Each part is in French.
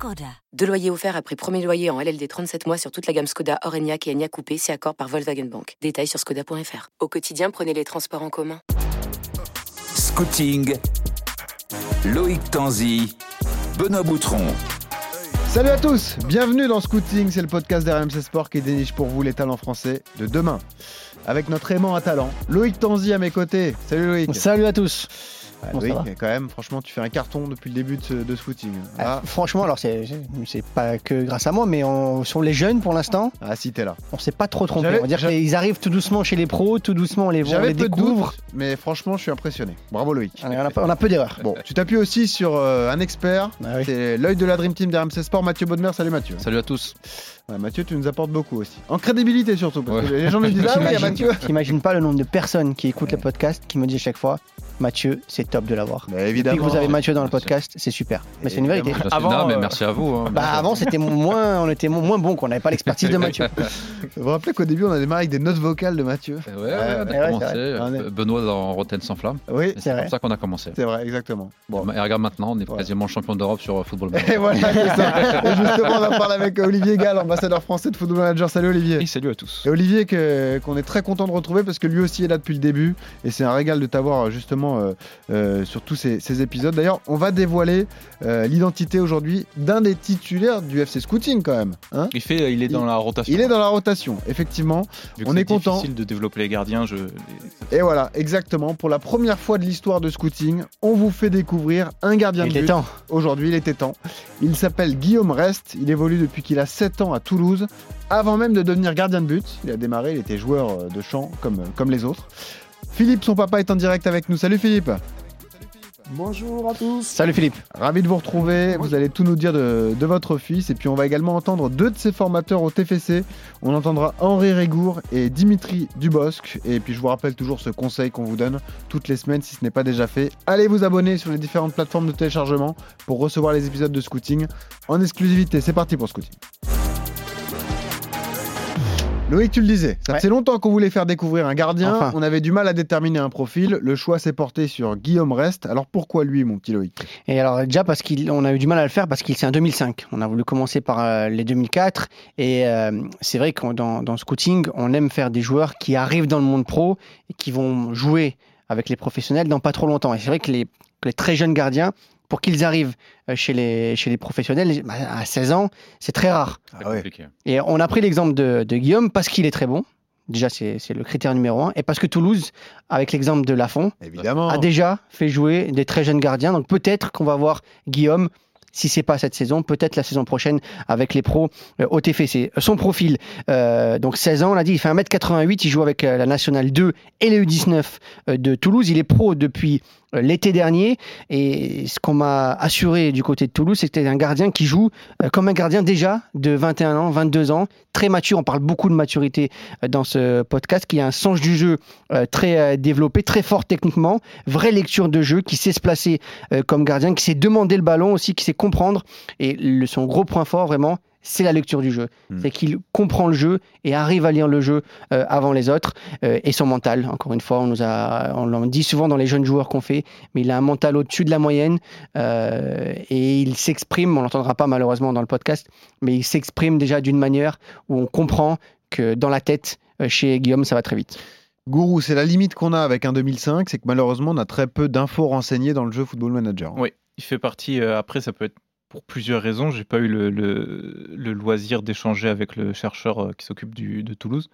Skoda. Deux loyers offerts après premier loyer en LLD 37 mois sur toute la gamme Skoda, Orenia et Enya Coupé, c'est accord par Volkswagen Bank. Détails sur skoda.fr. Au quotidien, prenez les transports en commun. Scouting, Loïc Tanzi, Benoît Boutron. Salut à tous, bienvenue dans Scouting, c'est le podcast d'RMC Sport qui déniche pour vous les talents français de demain. Avec notre aimant à talent, Loïc Tanzi à mes côtés. Salut Loïc. Salut à tous. Ah, Bon, va quand même, franchement, tu fais un carton depuis le début de, ce- de ce footing. Ah, Ah, franchement, alors c'est c'est pas que grâce à moi, mais on, sur les jeunes pour l'instant, ah, si t'es là. on s'est pas trop trompé. J'avais- On va dire j'avais- qu'ils arrivent tout doucement chez les pros, tout doucement on les voit, on J'avais les découvre. mais franchement, je suis impressionné. Bravo Loïc. On a, peu- on a peu d'erreurs. Bon, tu t'appuies aussi sur euh, un expert, Ah oui. c'est l'œil de la Dream Team d'RMC Sport, Mathieu Bodmer. Salut Mathieu. Salut à tous. Ouais, Mathieu, tu nous apportes beaucoup aussi. En crédibilité surtout, parce Ouais. que les gens me disent Ah oui, Mathieu. t'imagines pas le nombre de personnes qui écoutent le podcast qui me disent à chaque fois Mathieu, c'est top de l'avoir. Mais Depuis évidemment. que vous avez Mathieu dans le podcast, c'est super. Mais c'est une vérité. Évidemment. Avant, Avant, mais euh, merci à vous. hein. Bah avant c'était moins, on était moins bon qu'on n'avait pas l'expertise de Mathieu. Vous vous rappelez qu'au début, on a démarré avec des notes vocales de Mathieu Ouais, ouais, Ouais, on a ouais, c'est commencé. vrai. euh, On est- Benoît dans Rotten sans flamme. Oui, C'est C'est vrai. comme ça qu'on a commencé. c'est vrai, exactement. Bon. Et regarde maintenant, on est Ouais. quasiment champion d'Europe sur euh, Football Et voilà, c'est ça. Et justement, on en parle avec Olivier Gall, ambassadeur français de Football Manager. Salut Olivier. salut à tous. Et Olivier, que- qu'on est très content de retrouver parce que lui aussi est là depuis le début et c'est un régal de t'avoir euh, justement euh, euh, sur tous ces, ces épisodes. D'ailleurs, on va dévoiler euh, l'identité aujourd'hui d'un des titulaires du FC Scouting quand même. hein. Il, fait, il est dans la rotation. Il est dans la rotation, effectivement. Vu que on c'est est content. difficile de développer les gardiens. Je... Et voilà, exactement. Pour la première fois de l'histoire de Scouting, on vous fait découvrir un gardien Il de est but. temps. Aujourd'hui, il était temps. Il s'appelle Guillaume Rest. Il évolue depuis qu'il a 7 ans à Toulouse. Avant même de devenir gardien de but, il a démarré, il était joueur euh, de champ comme, comme les autres. Philippe, son papa, est en direct avec nous. Salut Philippe. Bonjour à tous. Salut Philippe. Ravi de vous retrouver. Vous allez tout nous dire de, de votre fils. Et puis, on va également entendre deux de ses formateurs au TFC. On entendra Henri Régour et Dimitri Dubosc. Et puis, je vous rappelle toujours ce conseil qu'on vous donne toutes les semaines si ce n'est pas déjà fait. Allez vous abonner sur les différentes plateformes de téléchargement pour recevoir les épisodes de Scouting en exclusivité. C'est parti pour Scouting. Loïc, tu le disais, ça faisait longtemps qu'on voulait faire découvrir un gardien. Enfin. On avait du mal à déterminer un profil. Le choix s'est porté sur Guillaume Rest. Alors pourquoi lui, mon petit Loïc? Et alors déjà parce qu'on a eu du mal à le faire parce qu'il c'est un 2005. On a voulu commencer par euh, les 2004 et euh, c'est vrai que dans, dans le scouting, on aime faire des joueurs qui arrivent dans le monde pro et qui vont jouer avec les professionnels dans pas trop longtemps. Et c'est vrai que les, que les très jeunes gardiens, pour qu'ils arrivent euh, chez les, chez les professionnels, bah, à 16 ans, c'est très rare. Ah ouais. Et on a pris l'exemple de, de Guillaume parce qu'il est très bon. Déjà, c'est le critère numéro un. Et parce que Toulouse, avec l'exemple de Lafont, Évidemment. a déjà fait jouer des très jeunes gardiens. Donc peut-être qu'on va voir Guillaume, si c'est pas cette saison, peut-être la saison prochaine avec les pros euh, au TFC. Son profil, euh, donc 16 ans, on l'a dit, il fait 1m88, il joue avec euh, la Nationale 2 et les U19 euh, de Toulouse. Il est pro depuis l'été dernier et ce qu'on m'a assuré du côté de Toulouse, c'était un gardien qui joue euh, comme un gardien déjà de 21 ans, 22 ans, très mature. On parle beaucoup de maturité euh, dans ce podcast, qui a un sens du jeu euh, très euh, développé, très fort techniquement, vraie lecture de jeu, qui sait se placer euh, comme gardien, qui sait demander le ballon aussi, qui sait comprendre. Et son gros point fort, vraiment, c'est la lecture du jeu. Hmm. C'est qu'il comprend le jeu et arrive à lire le jeu euh, avant les autres. Euh, et son mental, encore une fois, on nous a, on l'en dit souvent dans les jeunes joueurs qu'on fait, mais il a un mental au-dessus de la moyenne euh, et il s'exprime, on l'entendra pas malheureusement dans le podcast, mais il s'exprime déjà d'une manière où on comprend que dans la tête, chez Guillaume, ça va très vite. Gourou, c'est la limite qu'on a avec un 2005, c'est que malheureusement, on a très peu d'infos renseignées dans le jeu Football Manager. Oui, il fait partie. euh, après, ça peut être pour plusieurs raisons. J'ai pas eu le, le- le loisir d'échanger avec le chercheur euh, qui s'occupe du- de Toulouse.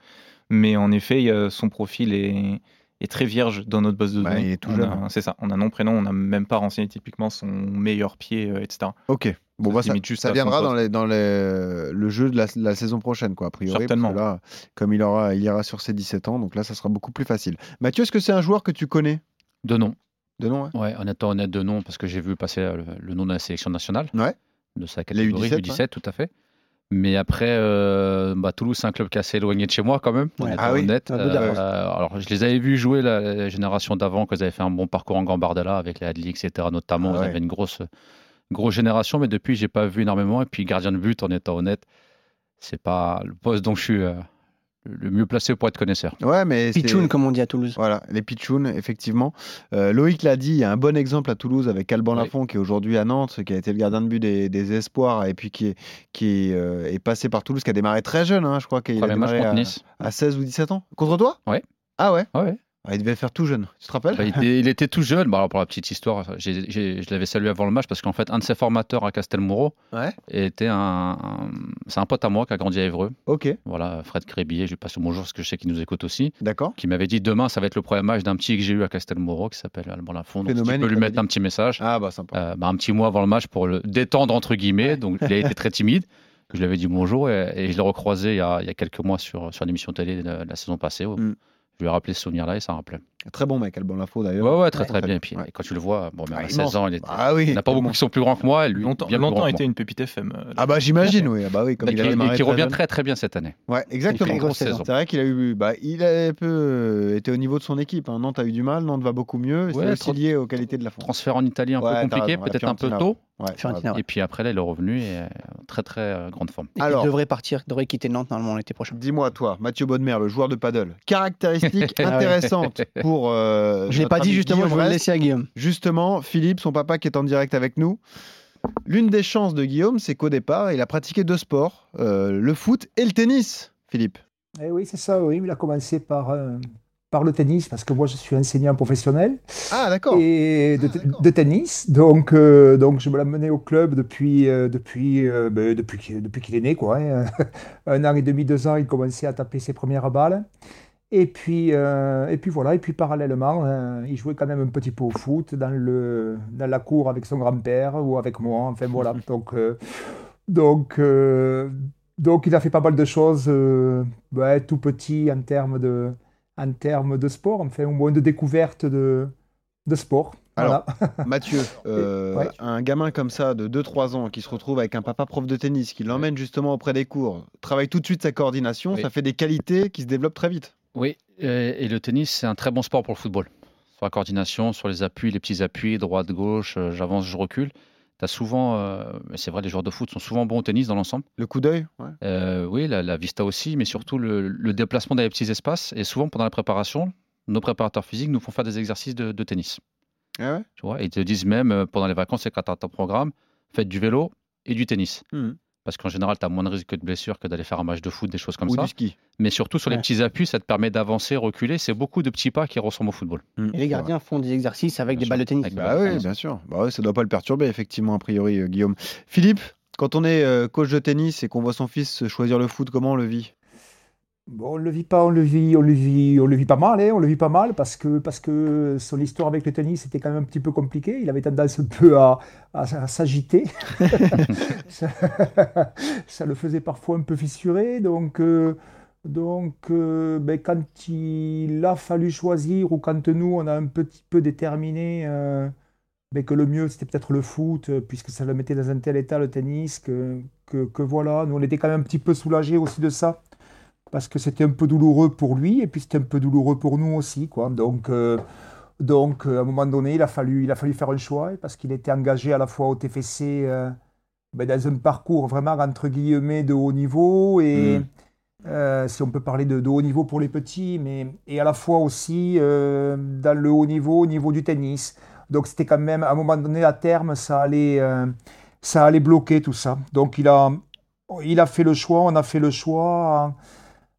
Mais en effet, il y a- son profil est, est très vierge dans notre base de Bah, données. il est tout On jeune. a- C'est ça. On a nom, prénom, on n'a même pas renseigné typiquement son meilleur pied, euh, etc. Ok. Bon, Ça bah, ça, ça viendra dans, les, dans les- le jeu de la, la saison prochaine, quoi, a priori. Certainement. parce que là, comme il, aura, il ira sur ses 17 ans, donc là, ça sera beaucoup plus facile. Mathieu, est-ce que c'est un joueur que tu connais? De nom. De nom hein Ouais, en étant honnête de nom, parce que j'ai vu passer le, le nom de la sélection nationale. Ouais. De sa Les catégorie, U17, U17, tout à fait. Mais après, euh, bah, Toulouse, c'est un club qui est assez éloigné de chez moi quand même. Ouais. on Ah oui honnête. Euh, alors, je les avais vus jouer la, la génération d'avant, quand ils avaient fait un bon parcours en Gambardella avec les Adli, etc. Notamment, Ah ils ouais. avaient une grosse, grosse génération, mais depuis, j'ai pas vu énormément. Et puis, gardien de but, en étant honnête, c'est pas le poste dont je suis euh, le mieux placé pour être connaisseur. Ouais, mais c'est- Pichoun, comme on dit à Toulouse. Voilà, les pitchouns, effectivement. Euh, Loïc l'a dit, il y a un bon exemple à Toulouse avec Alban Oui. Lafont qui est aujourd'hui à Nantes, qui a été le gardien de but des, des Espoirs et puis qui est, qui est, euh, est passé par Toulouse, qui a démarré très jeune, hein, je crois qu'il a démarré contre à, Nice. à 16 ou 17 ans. Contre toi? Ouais. Ah ouais? Ah ouais. Ah, Il devait faire tout jeune, tu te rappelles? Bah, il, était, il était tout jeune. Bah, alors, pour la petite histoire, je l'avais salué avant le match parce qu'en fait, un de ses formateurs à Castelmouro Ouais. était un, un- c'est un pote à moi qui a grandi à Évreux. Ok, Voilà, Fred Crébillet, je lui passe le bonjour parce que je sais qu'il nous écoute aussi. d'accord. Qui m'avait dit demain, ça va être le premier match d'un petit que j'ai eu à Castelmouro qui s'appelle Alban Lafont. Donc, si tu Phénomène, peux il lui mettre dit. un petit message. Ah bah sympa. Euh, bah, un petit mois avant le match pour le détendre entre guillemets. Donc il a été très timide. Je lui avais dit bonjour et, et je l'ai recroisé il y, a, il y a quelques mois sur, sur une émission télé de la saison passée. Mm. Je lui ai rappelé ce souvenir-là et ça rappelait. Très bon mec, Alban Lafont d'ailleurs. Ouais, ouais, très Ouais. très bien. Et puis Ouais. quand tu le vois, bon, mais Ah, à immense. 16 ans, il était. Ah oui. il n'y en a pas beaucoup qui sont plus grands que moi. Et lui, longtemps bien longtemps moi. une pépite FM. euh, Ah bah j'imagine, oui. Ah bah oui, comme Et il a qui, démarré et qui très revient jeune. très très bien cette année. Ouais, exactement. C'est vrai qu'il a eu, bah, il a un peu euh, été au niveau de son équipe. hein. Nantes a eu du mal, Nantes va beaucoup mieux. C'est aussi lié aux qualités de la France. Transfert en Italie un peu compliqué, peut-être un peu tôt. Ouais, Fiorentina, ouais. Et puis après, là, il est revenu et euh, très très euh, grande forme. Et Alors- il devrait partir, il devrait quitter Nantes normalement l'été prochain. Dis-moi, toi, Mathieu Bonnemer, le joueur de paddle, caractéristique Ah ouais. intéressante pour. euh, Je l'ai notre pas dit justement, Guillaume je vais le laisser à Guillaume. Justement, Philippe, son papa qui est en direct avec nous. L'une des chances de Guillaume, c'est qu'au départ, il a pratiqué deux sports, euh, le foot et le tennis, Philippe. Eh oui, c'est ça, oui. Il a commencé par, euh, par le tennis, parce que moi, je suis enseignant professionnel Ah, d'accord. et de, de tennis. Donc, euh, donc, je me l'ai mené au club depuis, euh, depuis, euh, ben, depuis, qu'il- depuis qu'il est né, quoi. hein. Un an et demi, deux ans, il commençait à taper ses premières balles. Et puis, et puis voilà, et puis parallèlement, euh, il jouait quand même un petit peu au foot dans, le, dans la cour avec son grand-père ou avec moi. Enfin voilà, donc, donc, donc il a fait pas mal de choses ouais, tout petit en termes de, en termes de sport, enfin au moins de découverte de, de sport. Alors, Voilà. Mathieu, euh, Ouais. un gamin comme ça de 2-3 ans qui se retrouve avec un papa prof de tennis, qui l'emmène justement auprès des cours, travaille tout de suite sa coordination, Oui. ça fait des qualités qui se développent très vite. Oui, et, et le tennis, c'est un très bon sport pour le football. Sur la coordination, sur les appuis, les petits appuis, droite, gauche, euh, j'avance, je recule. As souvent, euh, c'est vrai, les joueurs de foot sont souvent bons au tennis dans l'ensemble. Le coup d'œil ouais. Euh, oui, la, la vista aussi, mais surtout le, le déplacement dans les petits espaces. Et souvent, pendant la préparation, nos préparateurs physiques nous font faire des exercices de, de tennis. Ah ouais? Tu vois, ils te disent même euh, pendant les vacances et quand tu as ton programme, faites du vélo et du tennis. Mhm. Parce qu'en général, tu as moins de risques de blessure que d'aller faire un match de foot, des choses comme Ou ça. du ski. Mais surtout sur les petits appuis, ça te permet d'avancer, reculer. C'est beaucoup de petits pas qui ressemblent au football. Mhm. Et les gardiens font des exercices avec Bien des sûr. balles de tennis. Bah oui, bien sûr. Bah ouais, ça doit pas le perturber, effectivement, a priori, euh, Guillaume. Philippe, quand on est euh, coach de tennis et qu'on voit son fils choisir le foot, comment on le vit? Bon, on le vit pas, on le vit, on le vit, on le vit pas mal, hein, on le vit pas mal parce que, parce que son histoire avec le tennis était quand même un petit peu compliquée. Il avait tendance un peu à, à, à s'agiter. ça, ça le faisait parfois un peu fissurer. Donc, euh, donc euh, ben, quand il a fallu choisir ou quand nous, on a un petit peu déterminé euh, ben, que le mieux, c'était peut-être le foot, puisque ça le mettait dans un tel état, le tennis, que, que, que voilà, nous, on était quand même un petit peu soulagés aussi de ça parce que c'était un peu douloureux pour lui et puis c'était un peu douloureux pour nous aussi quoi. Donc euh, donc euh, à un moment donné il a fallu il a fallu faire un choix parce qu'il était engagé à la fois au TFC euh, ben, dans un parcours vraiment entre guillemets de haut niveau et Mm. euh, si on peut parler de, de haut niveau pour les petits mais et à la fois aussi euh, dans le haut niveau au niveau du tennis. Donc c'était quand même à un moment donné à terme ça allait euh, ça allait bloquer tout ça. Donc il a il a fait le choix, on a fait le choix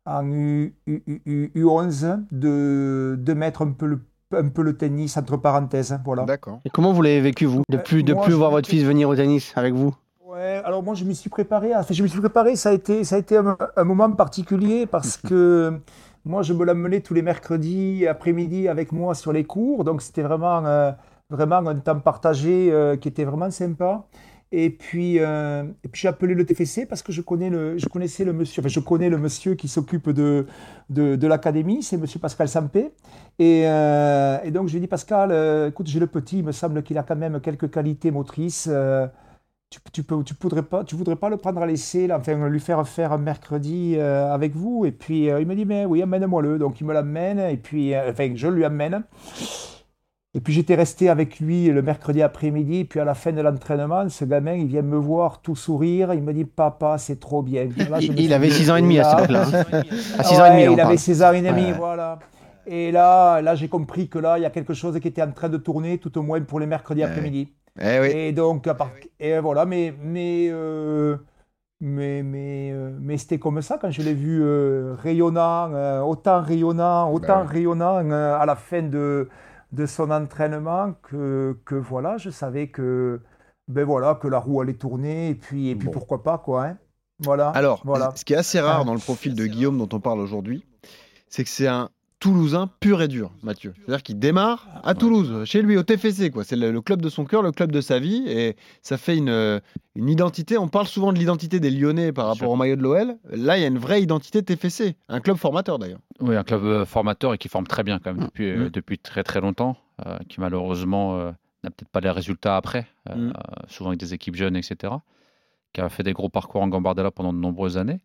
en U, U- U- U11 de, de mettre un peu, le, un peu le tennis entre parenthèses. hein, Voilà. D'accord. Et comment vous l'avez vécu, vous De Euh, plus, de moi, plus voir votre fils venir au tennis avec vous? Ouais, alors moi je me suis préparé, à- enfin, je me suis préparé, ça a été, ça a été un, un moment particulier parce que moi je me l'amenais tous les mercredis après-midi avec moi sur les cours, donc c'était vraiment, euh, vraiment un temps partagé euh, qui était vraiment sympa. Et puis, euh, et puis j'ai appelé le TFC parce que je, connais le, je connaissais le monsieur, enfin je connais le monsieur qui s'occupe de, de, l'académie, c'est monsieur Pascal Sampé. Et, euh, et donc je lui ai dit Pascal, euh, écoute j'ai le petit, il me semble qu'il a quand même quelques qualités motrices. tu, tu, peux, tu voudrais pas, tu voudrais pas le prendre à l'essai, enfin, lui faire faire un mercredi avec vous. Et puis il me dit, mais oui, amène-moi-le. Donc il me l'amène, et puis, enfin, je lui amène. Et puis j'étais resté avec lui le mercredi après-midi, puis à la fin de l'entraînement, ce gamin, il vient me voir, tout sourire, il me dit, papa, c'est trop bien. Là, Il, avait dit, 6 ans et demi à là, cette époque-là. hein. À 6 ans et demi, il avait 16 ans et demi, Ouais. voilà. Et là, là j'ai compris que là, il y a quelque chose qui était en train de tourner, tout au moins pour les mercredis Ouais. après-midi. Eh oui. Et donc, à part- et voilà, mais, mais, euh, mais, mais, euh, mais c'était comme ça quand je l'ai vu euh, rayonnant, euh, autant rayonnant, autant ouais. rayonnant à la fin de, de son entraînement que, que voilà, je savais que, ben voilà, que la roue allait tourner et puis, et puis Bon. pourquoi pas, quoi. hein. Voilà. Alors, voilà. ce qui est assez rare Ah. dans le profil de Guillaume dont on parle aujourd'hui, c'est que c'est un Toulousain pur et dur, Mathieu. C'est-à-dire qu'il démarre à Toulouse, chez lui, au TFC. quoi. C'est le, le club de son cœur, le club de sa vie, et ça fait une, euh, une identité. On parle souvent de l'identité des Lyonnais par rapport au maillot de l'OL. Là, il y a une vraie identité TFC, un club formateur d'ailleurs. Oui, un club euh, formateur et qui forme très bien quand même Mm. depuis, euh, Mm. depuis très très longtemps, euh, qui malheureusement n'a peut-être pas les résultats après, Mm. souvent avec des équipes jeunes, etc., qui a fait des gros parcours en Gambardella pendant de nombreuses années.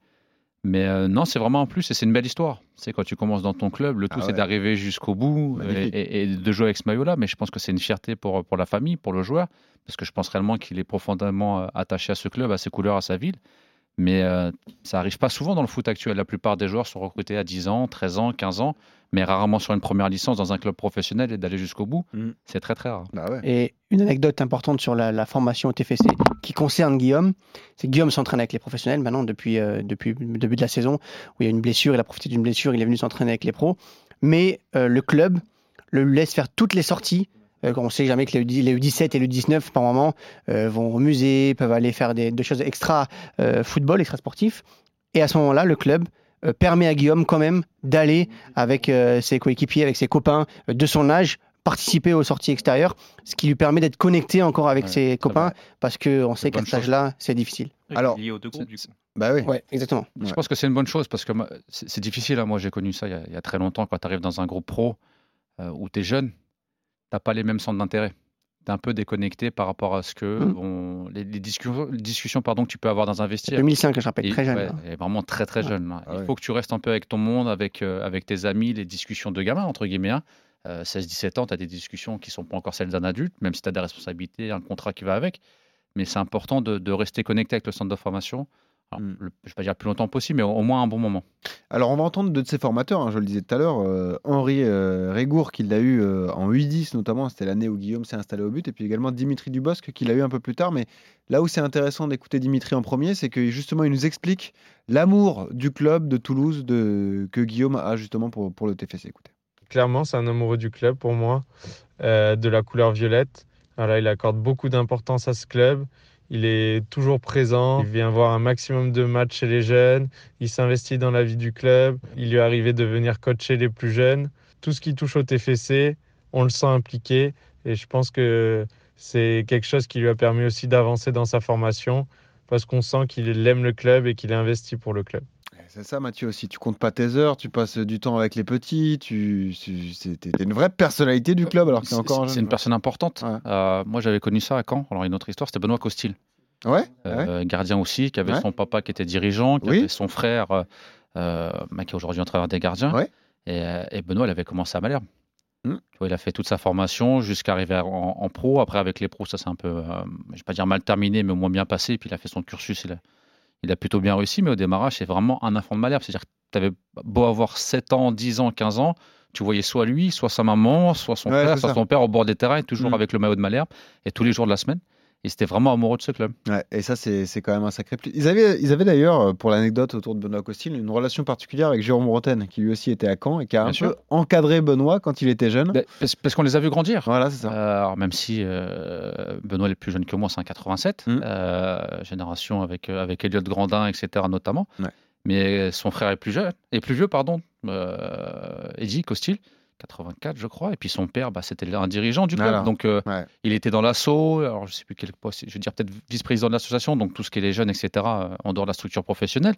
Mais euh, non, c'est vraiment un plus et c'est une belle histoire. C'est quand tu commences dans ton club, le tout Ah c'est d'arriver jusqu'au bout et- et de jouer avec ce maillot-là. Mais je pense que c'est une fierté pour, pour la famille, pour le joueur, parce que je pense réellement qu'il est profondément euh, attaché à ce club, à ses couleurs, à sa ville. Mais euh, ça arrive pas souvent dans le foot actuel. La plupart des joueurs sont recrutés à 10 ans, 13 ans, 15 ans, mais rarement sur une première licence dans un club professionnel et d'aller jusqu'au bout. Mm. C'est très très rare. Bah ouais. Et une anecdote importante sur la, la formation au TFC qui concerne Guillaume, c'est que Guillaume s'entraîne avec les professionnels maintenant depuis, euh, depuis le début de la saison où il y a une blessure, il a profité d'une blessure, il est venu s'entraîner avec les pros. Mais euh, le club le laisse faire toutes les sorties. Euh, on sait jamais que les, U- les U17 et les U19 par moment euh, vont au musée, peuvent aller faire des, des choses extra euh, football, extra sportif. Et à ce moment-là, le club euh, permet à Guillaume quand même d'aller avec euh, ses coéquipiers, avec ses copains euh, de son âge, participer aux sorties extérieures, ce qui lui permet d'être connecté encore avec Ouais, ses copains, vrai. parce qu'on sait qu'à cet âge-là, c'est difficile. Alors, lié aux deux groupes, du coup. Bah oui. Ouais, exactement. Je Ouais. pense que c'est une bonne chose parce que c'est c'est difficile. hein. Moi, j'ai connu ça il y, a, il y a très longtemps quand tu arrives dans un groupe pro euh, où tu es jeune, tu n'as pas les mêmes centres d'intérêt. Tu es un peu déconnecté par rapport à ce que Mm. vont- les, les discussions, les discussions pardon, que tu peux avoir dans vestiaire. 2005, je rappelle, Et- très jeune. ouais, hein. et vraiment très très Ouais. jeune. hein. Ah Il ouais. faut que tu restes un peu avec ton monde, avec, euh, avec tes amis, les discussions de gamins, entre guillemets. hein. Euh, 16-17 ans, tu as des discussions qui sont pas encore celles d'un adulte, même si tu as des responsabilités, un contrat qui va avec. Mais c'est important de, de rester connecté avec le centre de formation. Alors, Mm. le- je ne vais pas dire le plus longtemps possible, mais au, au moins un bon moment. Alors, on va entendre deux de ses formateurs, hein, je le disais tout à l'heure. euh, Henri euh, Régour, qui l'a eu euh, en U10 notamment, c'était l'année où Guillaume s'est installé au but, et puis également Dimitri Dubosc, qui l'a eu un peu plus tard. Mais là où c'est intéressant d'écouter Dimitri en premier, c'est que justement, il nous explique l'amour du club de Toulouse de, que Guillaume a justement pour, pour le TFC. Écoutez. Clairement, c'est un amoureux du club pour moi, euh, de la couleur violette. Voilà, il accorde beaucoup d'importance à ce club. Il est toujours présent. Il vient voir un maximum de matchs chez les jeunes. Il s'investit dans la vie du club. Il lui est arrivé de venir coacher les plus jeunes. Tout ce qui touche au TFC, on le sent impliqué. Et je pense que c'est quelque chose qui lui a permis aussi d'avancer dans sa formation parce qu'on sent qu'il aime le club et qu'il est investi pour le club. C'est ça, Mathieu aussi. Tu comptes pas tes heures, tu passes du temps avec les petits. Tu, t'es une vraie personnalité du club alors que C'est- encore C'est une personne importante. Ouais. Euh, moi, j'avais connu ça à Caen. Alors, une autre histoire, c'était Benoît Costil, Ouais, ouais. euh, gardien aussi, qui avait Ouais. son papa qui était dirigeant, qui Oui. avait son frère, euh, bah, qui est aujourd'hui entraîneur des gardiens. Ouais. Et, et Benoît, il avait commencé à Malherbe. Tu vois, il a fait toute sa formation jusqu'à arriver en, en pro. Après, avec les pros, ça c'est un peu, je vais pas dire mal terminé, mais au moins bien passé. Puis il a fait son cursus, il a, il a plutôt bien réussi. Mais au démarrage, c'est vraiment un enfant de Malherbe. C'est-à-dire que tu avais beau avoir 7 ans, 10 ans, 15 ans, tu voyais soit lui, soit sa maman, soit son Ouais, frère, soit ça. son père au bord des terrains, toujours Hmm. avec le maillot de Malherbe, et tous les jours de la semaine. Et c'était vraiment amoureux de ce club. Ouais, et ça, c'est quand même un sacré pli. Ils avaient, ils avaient d'ailleurs, euh, pour l'anecdote autour de Benoît Costil, une relation particulière avec Jérôme Roten, qui lui aussi était à Caen et qui a Bien un sûr. peu encadré Benoît quand il était jeune. Ben, Parce, parce qu'on les a vus grandir. Voilà, c'est ça. Euh, alors même si euh, Benoît est plus jeune que moi, c'est un 87, Mm. euh, génération avec, avec Elliot Grandin, etc. notamment. Ouais. Mais son frère est plus jeune, est plus vieux, pardon, Eddie Costil, 84 je crois, et puis son père, bah, c'était un dirigeant du club, donc euh, Ouais. il était dans l'assaut, alors je sais plus quel poste, je veux dire peut-être vice-président de l'association, donc tout ce qui est les jeunes, etc. euh, en dehors de la structure professionnelle.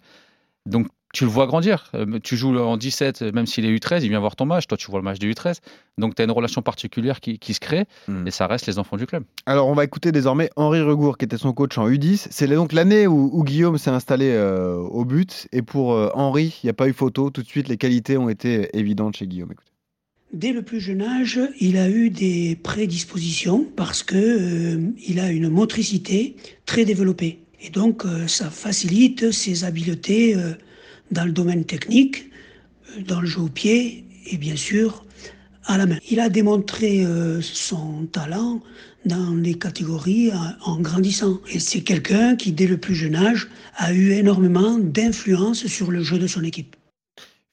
Donc, tu le vois grandir. Euh, Tu joues en 17, euh, même s'il est U13, il vient voir ton match. Toi, tu vois le match de U13. Donc, tu as une relation particulière qui, qui se crée Hmm. et ça reste les enfants du club. Alors, on va écouter désormais Henri Regour, qui était son coach en U10. C'est donc l'année où, où Guillaume s'est installé euh, au but. Et pour euh, Henri, il n'y a pas eu photo. Tout de suite, les qualités ont été évidentes chez Guillaume. Écoutez. Dès le plus jeune âge, il a eu des prédispositions parce que euh, il a une motricité très développée. Et donc, euh, ça facilite ses habiletés euh, dans le domaine technique, euh, dans le jeu au pied et bien sûr à la main. Il a démontré son talent dans les catégories en grandissant. Et c'est quelqu'un qui, dès le plus jeune âge, a eu énormément d'influence sur le jeu de son équipe.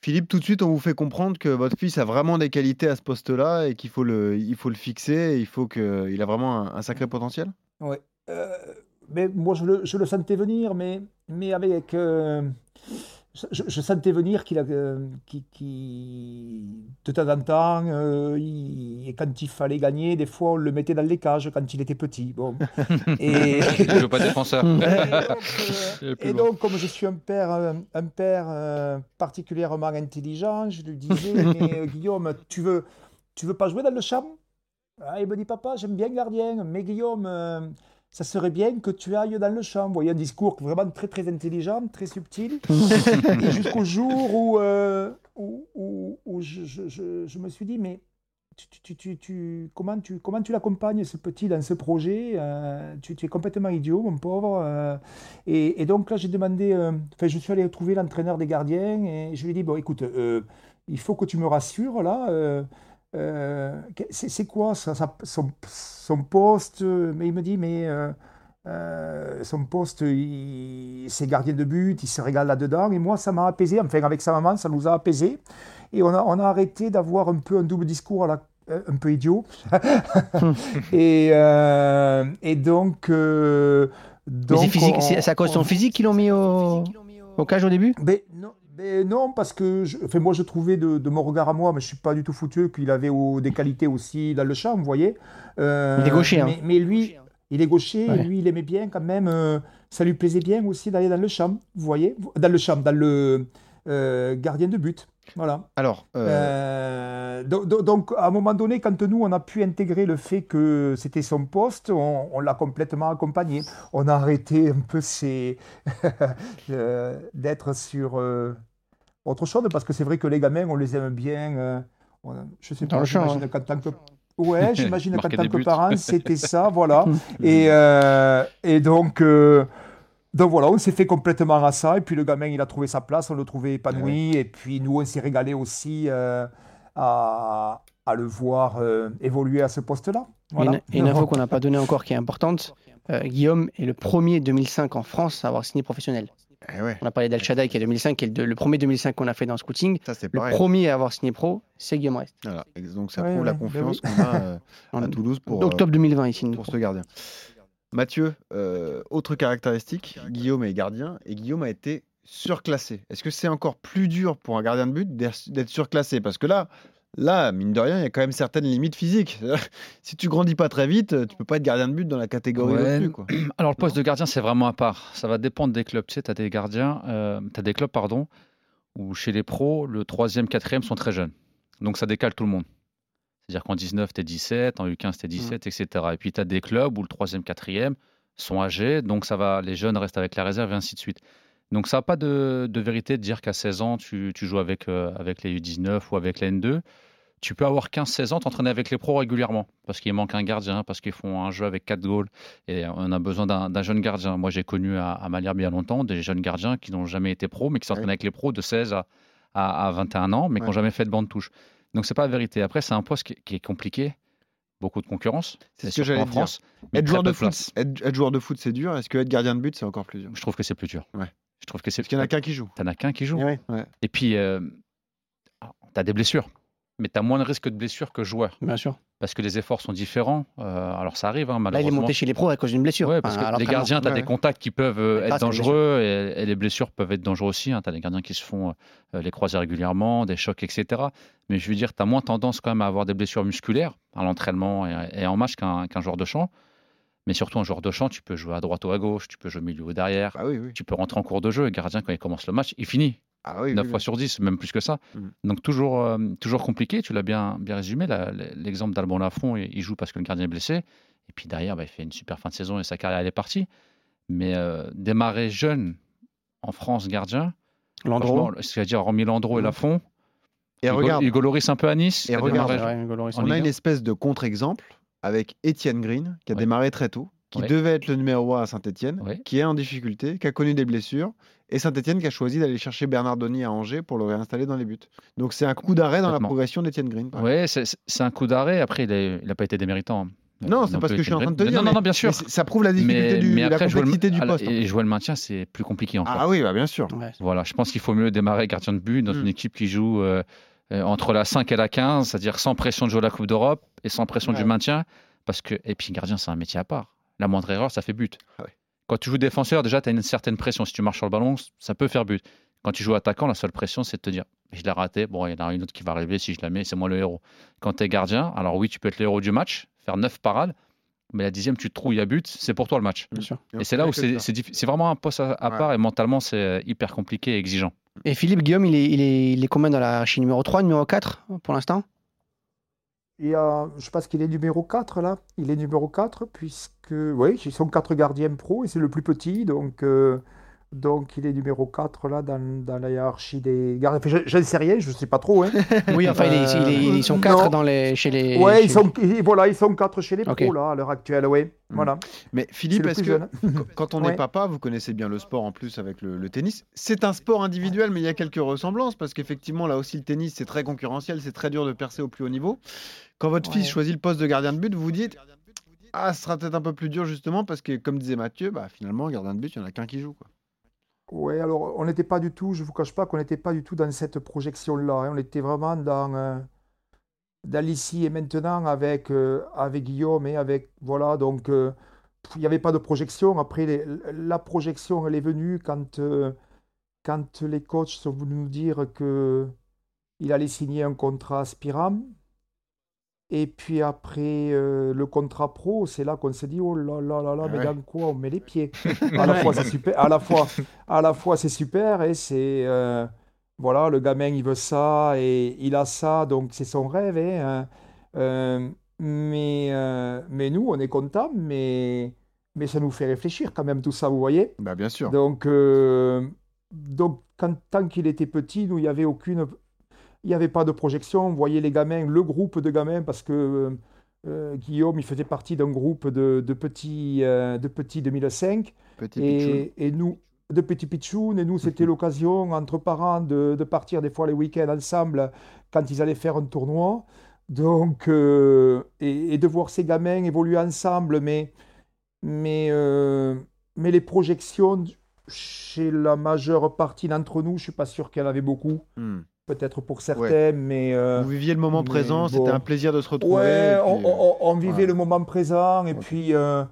Philippe, tout de suite, on vous fait comprendre que votre fils a vraiment des qualités à ce poste-là et qu'il faut le, fixer. Et il faut que, a vraiment un, sacré potentiel? Ouais. Euh, mais moi, je le, sentais venir, mais, mais avec. euh, je, je sentais venir qu'il a, euh, qu'il- qu'il- de temps en temps, euh, il- et quand il fallait gagner, des fois, on le mettait dans les cages quand il était petit. Bon. Et, Je veux pas défenseur. et donc, euh, et donc, comme je suis un père, euh, un père euh, particulièrement intelligent, je lui disais, mais euh, Guillaume, tu veux, tu veux pas jouer dans le champ? Ah, Il me dit, papa, j'aime bien gardien, mais Guillaume, euh, ça serait bien que tu ailles dans le champ. Vous voyez, un discours vraiment très, très intelligent, très subtil. et jusqu'au jour où, euh, où, où- où je, je- je- je me suis dit, mais tu, tu- tu- tu- tu- comment tu, comment tu l'accompagnes, ce petit, dans ce projet Euh, tu, es complètement idiot, mon pauvre. euh. et, et donc là, j'ai demandé, enfin, je suis allé trouver l'entraîneur des gardiens et je lui ai dit, bon, écoute, il faut que tu me rassures, là. Euh, euh, c'est quoi ça, ça- son, son poste Mais il me dit, mais euh, euh, son poste, c'est gardien de but, il se régale là-dedans. Et moi, ça m'a apaisé. Enfin, avec sa maman, ça nous a apaisé. Et on a, on a arrêté d'avoir un peu un double discours à la- euh, un peu idiot. et, euh, et donc. euh, donc c'est à cause de son on- physique qu'ils l'ont mis au, au cage au début? Mais non, mais non, parce que je, enfin, moi, je trouvais de, de mon regard à moi, mais je suis pas du tout foutu, qu'il avait au- des qualités aussi dans le champ, vous voyez. Euh, Il est gaucher, hein. Mais, mais lui, il est gaucher, Ouais. et lui, il aimait bien quand même. euh, ça lui plaisait bien aussi d'aller dans le champ, vous voyez. Dans le champ, dans le euh, gardien de but. Voilà. Alors, euh, Euh, do- do- donc, à un moment donné, quand nous, on a pu intégrer le fait que c'était son poste, on, on l'a complètement accompagné. On a arrêté un peu euh, d'être sur euh, autre chose, parce que c'est vrai que les gamins, on les aime bien. euh, on- je sais Dans pas, le champ, j'imagine hein. qu'en tant que... Ouais, j'imagine qu'en tant que parent, c'était ça, voilà. Et, euh, et donc, euh, donc voilà, on s'est fait complètement à ça. Et puis le gamin, il a trouvé sa place, on le trouvait épanoui. Et puis nous, on s'est régalé aussi euh, à, à le voir euh, évoluer à ce poste-là. Voilà. Une, une info qu'on n'a pas donnée encore qui est importante. euh, Guillaume est le premier 2005 en France à avoir signé professionnel. eh ouais, On a parlé d'Al Shaddai qui est 2005, qui est le, premier 2005 qu'on a fait dans le scouting. ça Le pareil. premier à avoir signé pro, c'est Guillaume Rest. Voilà. Donc ça prouve la ouais, confiance oui. qu'on a euh, En à Toulouse pour, octobre 2020, il signe pour ce gardien. Mathieu, euh, autre caractéristique, Guillaume est gardien et Guillaume a été surclassé. Est-ce que c'est encore plus dur pour un gardien de but d'être surclassé? Parce que là, là, mine de rien, il y a quand même certaines limites physiques. si tu grandis pas très vite, tu peux pas être gardien de but dans la catégorie Ouais. quoi. Alors, le poste de gardien, c'est vraiment à part. Ça va dépendre des clubs. Tu sais, tu as des gardiens, euh, tu as des clubs, pardon, où chez les pros, le troisième, quatrième sont très jeunes. Donc, ça décale tout le monde. C'est-à-dire qu'en 19, tu es 17, en U15, tu es 17, etc. Et puis, tu as des clubs où le troisième, quatrième sont âgés. Donc, ça va, les jeunes restent avec la réserve et ainsi de suite. Donc, ça n'a pas de, de vérité de dire qu'à 16 ans, tu, tu joues avec, euh, avec les U19 ou avec la N2. Tu peux avoir 15-16 ans, t'entraîner avec les pros régulièrement parce qu'il manque un gardien, parce qu'ils font un jeu avec 4 goals et on a besoin d'un jeune gardien. Moi, j'ai connu à, à Malherbe il y a longtemps des jeunes gardiens qui n'ont jamais été pros, mais qui s'entraînent Ouais. avec les pros de 16 à, à, à 21 ans, mais qui n'ont jamais fait de bande touche. Donc, c'est pas la vérité. Après, c'est un poste qui, est compliqué, beaucoup de concurrence. C'est ce que j'allais dire. France. Être joueur, de foot, être, être joueur de foot, c'est dur. Est-ce que être gardien de but, c'est encore plus dur? Je trouve que c'est plus dur. Ouais. Je trouve que c'est. Parce qu'il n'y en a qu'un qui joue. T'en as qu'un qui joue. Eh ouais. Et puis, euh, tu as des blessures, mais tu as moins de risques de blessures que joueur Bien sûr. parce que les efforts sont différents. Euh, alors, ça arrive, hein, Là, il est malheureusement. monté chez les pros à cause d'une blessure. Ouais, parce que les gardiens, tu as Ouais. des contacts qui peuvent euh, être dangereux et, et les blessures peuvent être dangereuses aussi. Tu as des gardiens qui se font euh, les croiser régulièrement, des chocs, etc. Mais je veux dire, tu as moins tendance quand même à avoir des blessures musculaires à l'entraînement et, et en match qu'un joueur de champ. Mais surtout, un joueur de champ, tu peux jouer à droite ou à gauche, tu peux jouer au milieu ou derrière, Ah oui, oui. tu peux rentrer en cours de jeu. Le gardien, quand il commence le match, il finit. Ah oui, 9 oui, fois oui. sur 10, même plus que ça. Mhm. Donc toujours, euh, toujours compliqué, tu l'as bien, bien résumé. L'exemple d'Albon Lafont, il il joue parce que le gardien est blessé. Et puis derrière, bah, il fait une super fin de saison et sa carrière elle est partie. Mais euh, démarrer jeune en France gardien, Landreau. c'est-à-dire hormis Landreau et Mhm. Lafont, Et Hugo, regarde, Hugo Lloris un peu à Nice. Et regarde, démarré Ouais, on a une 1. espèce de contre-exemple avec Étienne Green, qui a Ouais. démarré très tôt, qui Ouais. devait être le numéro 1 à Saint-Etienne, Ouais. qui est en difficulté, qui a connu des blessures, et Saint-Etienne qui a choisi d'aller chercher Bernardoni à Angers pour le réinstaller dans les buts. Donc c'est un coup d'arrêt dans la progression d'Étienne Green. Ouais, c'est un coup d'arrêt. Après, il n'a pas été déméritant. Non, c'est Non pas ce que je suis en train de te dire. Non, mais- non, bien sûr. mais ça prouve la difficulté Mais, du, mais la après, jouer le, du poste. et jouer le maintien, c'est plus compliqué encore. Ah oui, bah, bien sûr. Ouais. Voilà, je pense qu'il faut mieux démarrer gardien de but dans Mm. une équipe qui joue euh, euh, entre la 5 et la 15, c'est-à-dire sans pression de jouer la Coupe d'Europe et sans pression Ouais. du maintien. Parce que, et puis, gardien, c'est un métier à part. La moindre erreur, ça fait but. Ah ouais. Quand tu joues défenseur, déjà, tu as une certaine pression. Si tu marches sur le ballon, ça peut faire but. Quand tu joues attaquant, la seule pression, c'est de te dire je l'ai raté, bon, il y en a une autre qui va arriver, si je la mets, c'est moi le héros. Quand tu es gardien, alors oui, tu peux être le héros du match, faire 9 parades, mais la dixième, tu te trouves, il y a but, c'est pour toi le match. Bien sûr. Et c'est là où c'est vraiment un poste à, à Ouais. part et mentalement, c'est euh, hyper compliqué et exigeant. Et Philippe Guillaume, il est, il est, il est combien dans la hiérarchie numéro 3, numéro 4 pour l'instant? Y a, je pense qu'il est numéro 4 là. Il est numéro 4 puisque, oui, ils sont quatre gardiens pro et c'est le plus petit. Donc, euh, donc il est numéro 4 là dans, dans la hiérarchie des gardiens. Enfin, je- J'en sais rien, je ne sais pas trop. Hein. Oui, enfin, il est- il est- ils sont 4 non. dans les, chez les. chez- ils sont, ils- voilà, ils sont 4 chez les Ok. pros là à l'heure actuelle. Ouais, Mm. voilà. Mais Philippe, est-ce que quand on est papa, vous connaissez bien le sport en plus avec le, le tennis, c'est un sport individuel, mais il y a quelques ressemblances parce qu'effectivement, là aussi, le tennis, c'est très concurrentiel, c'est très dur de percer au plus haut niveau. Quand votre fils choisit le poste de gardien de but, vous vous dites Ah, ce sera peut-être un peu plus dur justement parce que, comme disait Mathieu, bah, finalement, gardien de but, il n'y en a qu'un qui joue. Quoi. Ouais, alors on n'était pas du tout, je vous cache pas qu'on n'était pas du tout dans cette projection-là. hein. On était vraiment dans, euh, dans l'ici et maintenant avec, euh, avec Guillaume et avec. Voilà, donc euh, il n'y avait pas de projection. Après, la projection, elle est venue quand, quand les coachs sont venus nous dire que il allait signer un contrat à Spiram. Et puis après euh, le contrat pro, c'est là qu'on s'est dit oh là là là là, mais Ouais. dans quoi on met les pieds? À la fois c'est super, à la fois, à la fois c'est super et c'est euh, voilà le gamin il veut ça et il a ça donc c'est son rêve hein, euh, mais mais nous on est content mais mais ça nous fait réfléchir quand même tout ça vous voyez? Bah, bien sûr. donc donc quand tant qu'il était petit nous il y avait aucune il n'y avait pas de projection on voyait les gamins le groupe de gamins parce que euh, Guillaume il faisait partie d'un groupe de, de petits euh, de petits 2005 Petit pitchoun. et, et nous, de petits pitchouns, et nous, c'était l'occasion entre parents de, de partir des fois les week-ends ensemble quand ils allaient faire un tournoi. Donc, euh, et, et de voir ces gamins évoluer ensemble, mais, mais, euh, mais les projections chez la majeure partie d'entre nous, je suis pas sûr qu'il y en avait beaucoup. Hmm. Peut-être pour certains, mais. euh, Vous viviez le moment présent, c'était un plaisir de se retrouver. Ouais, on, euh, on- on vivait le moment présent, et puis. euh,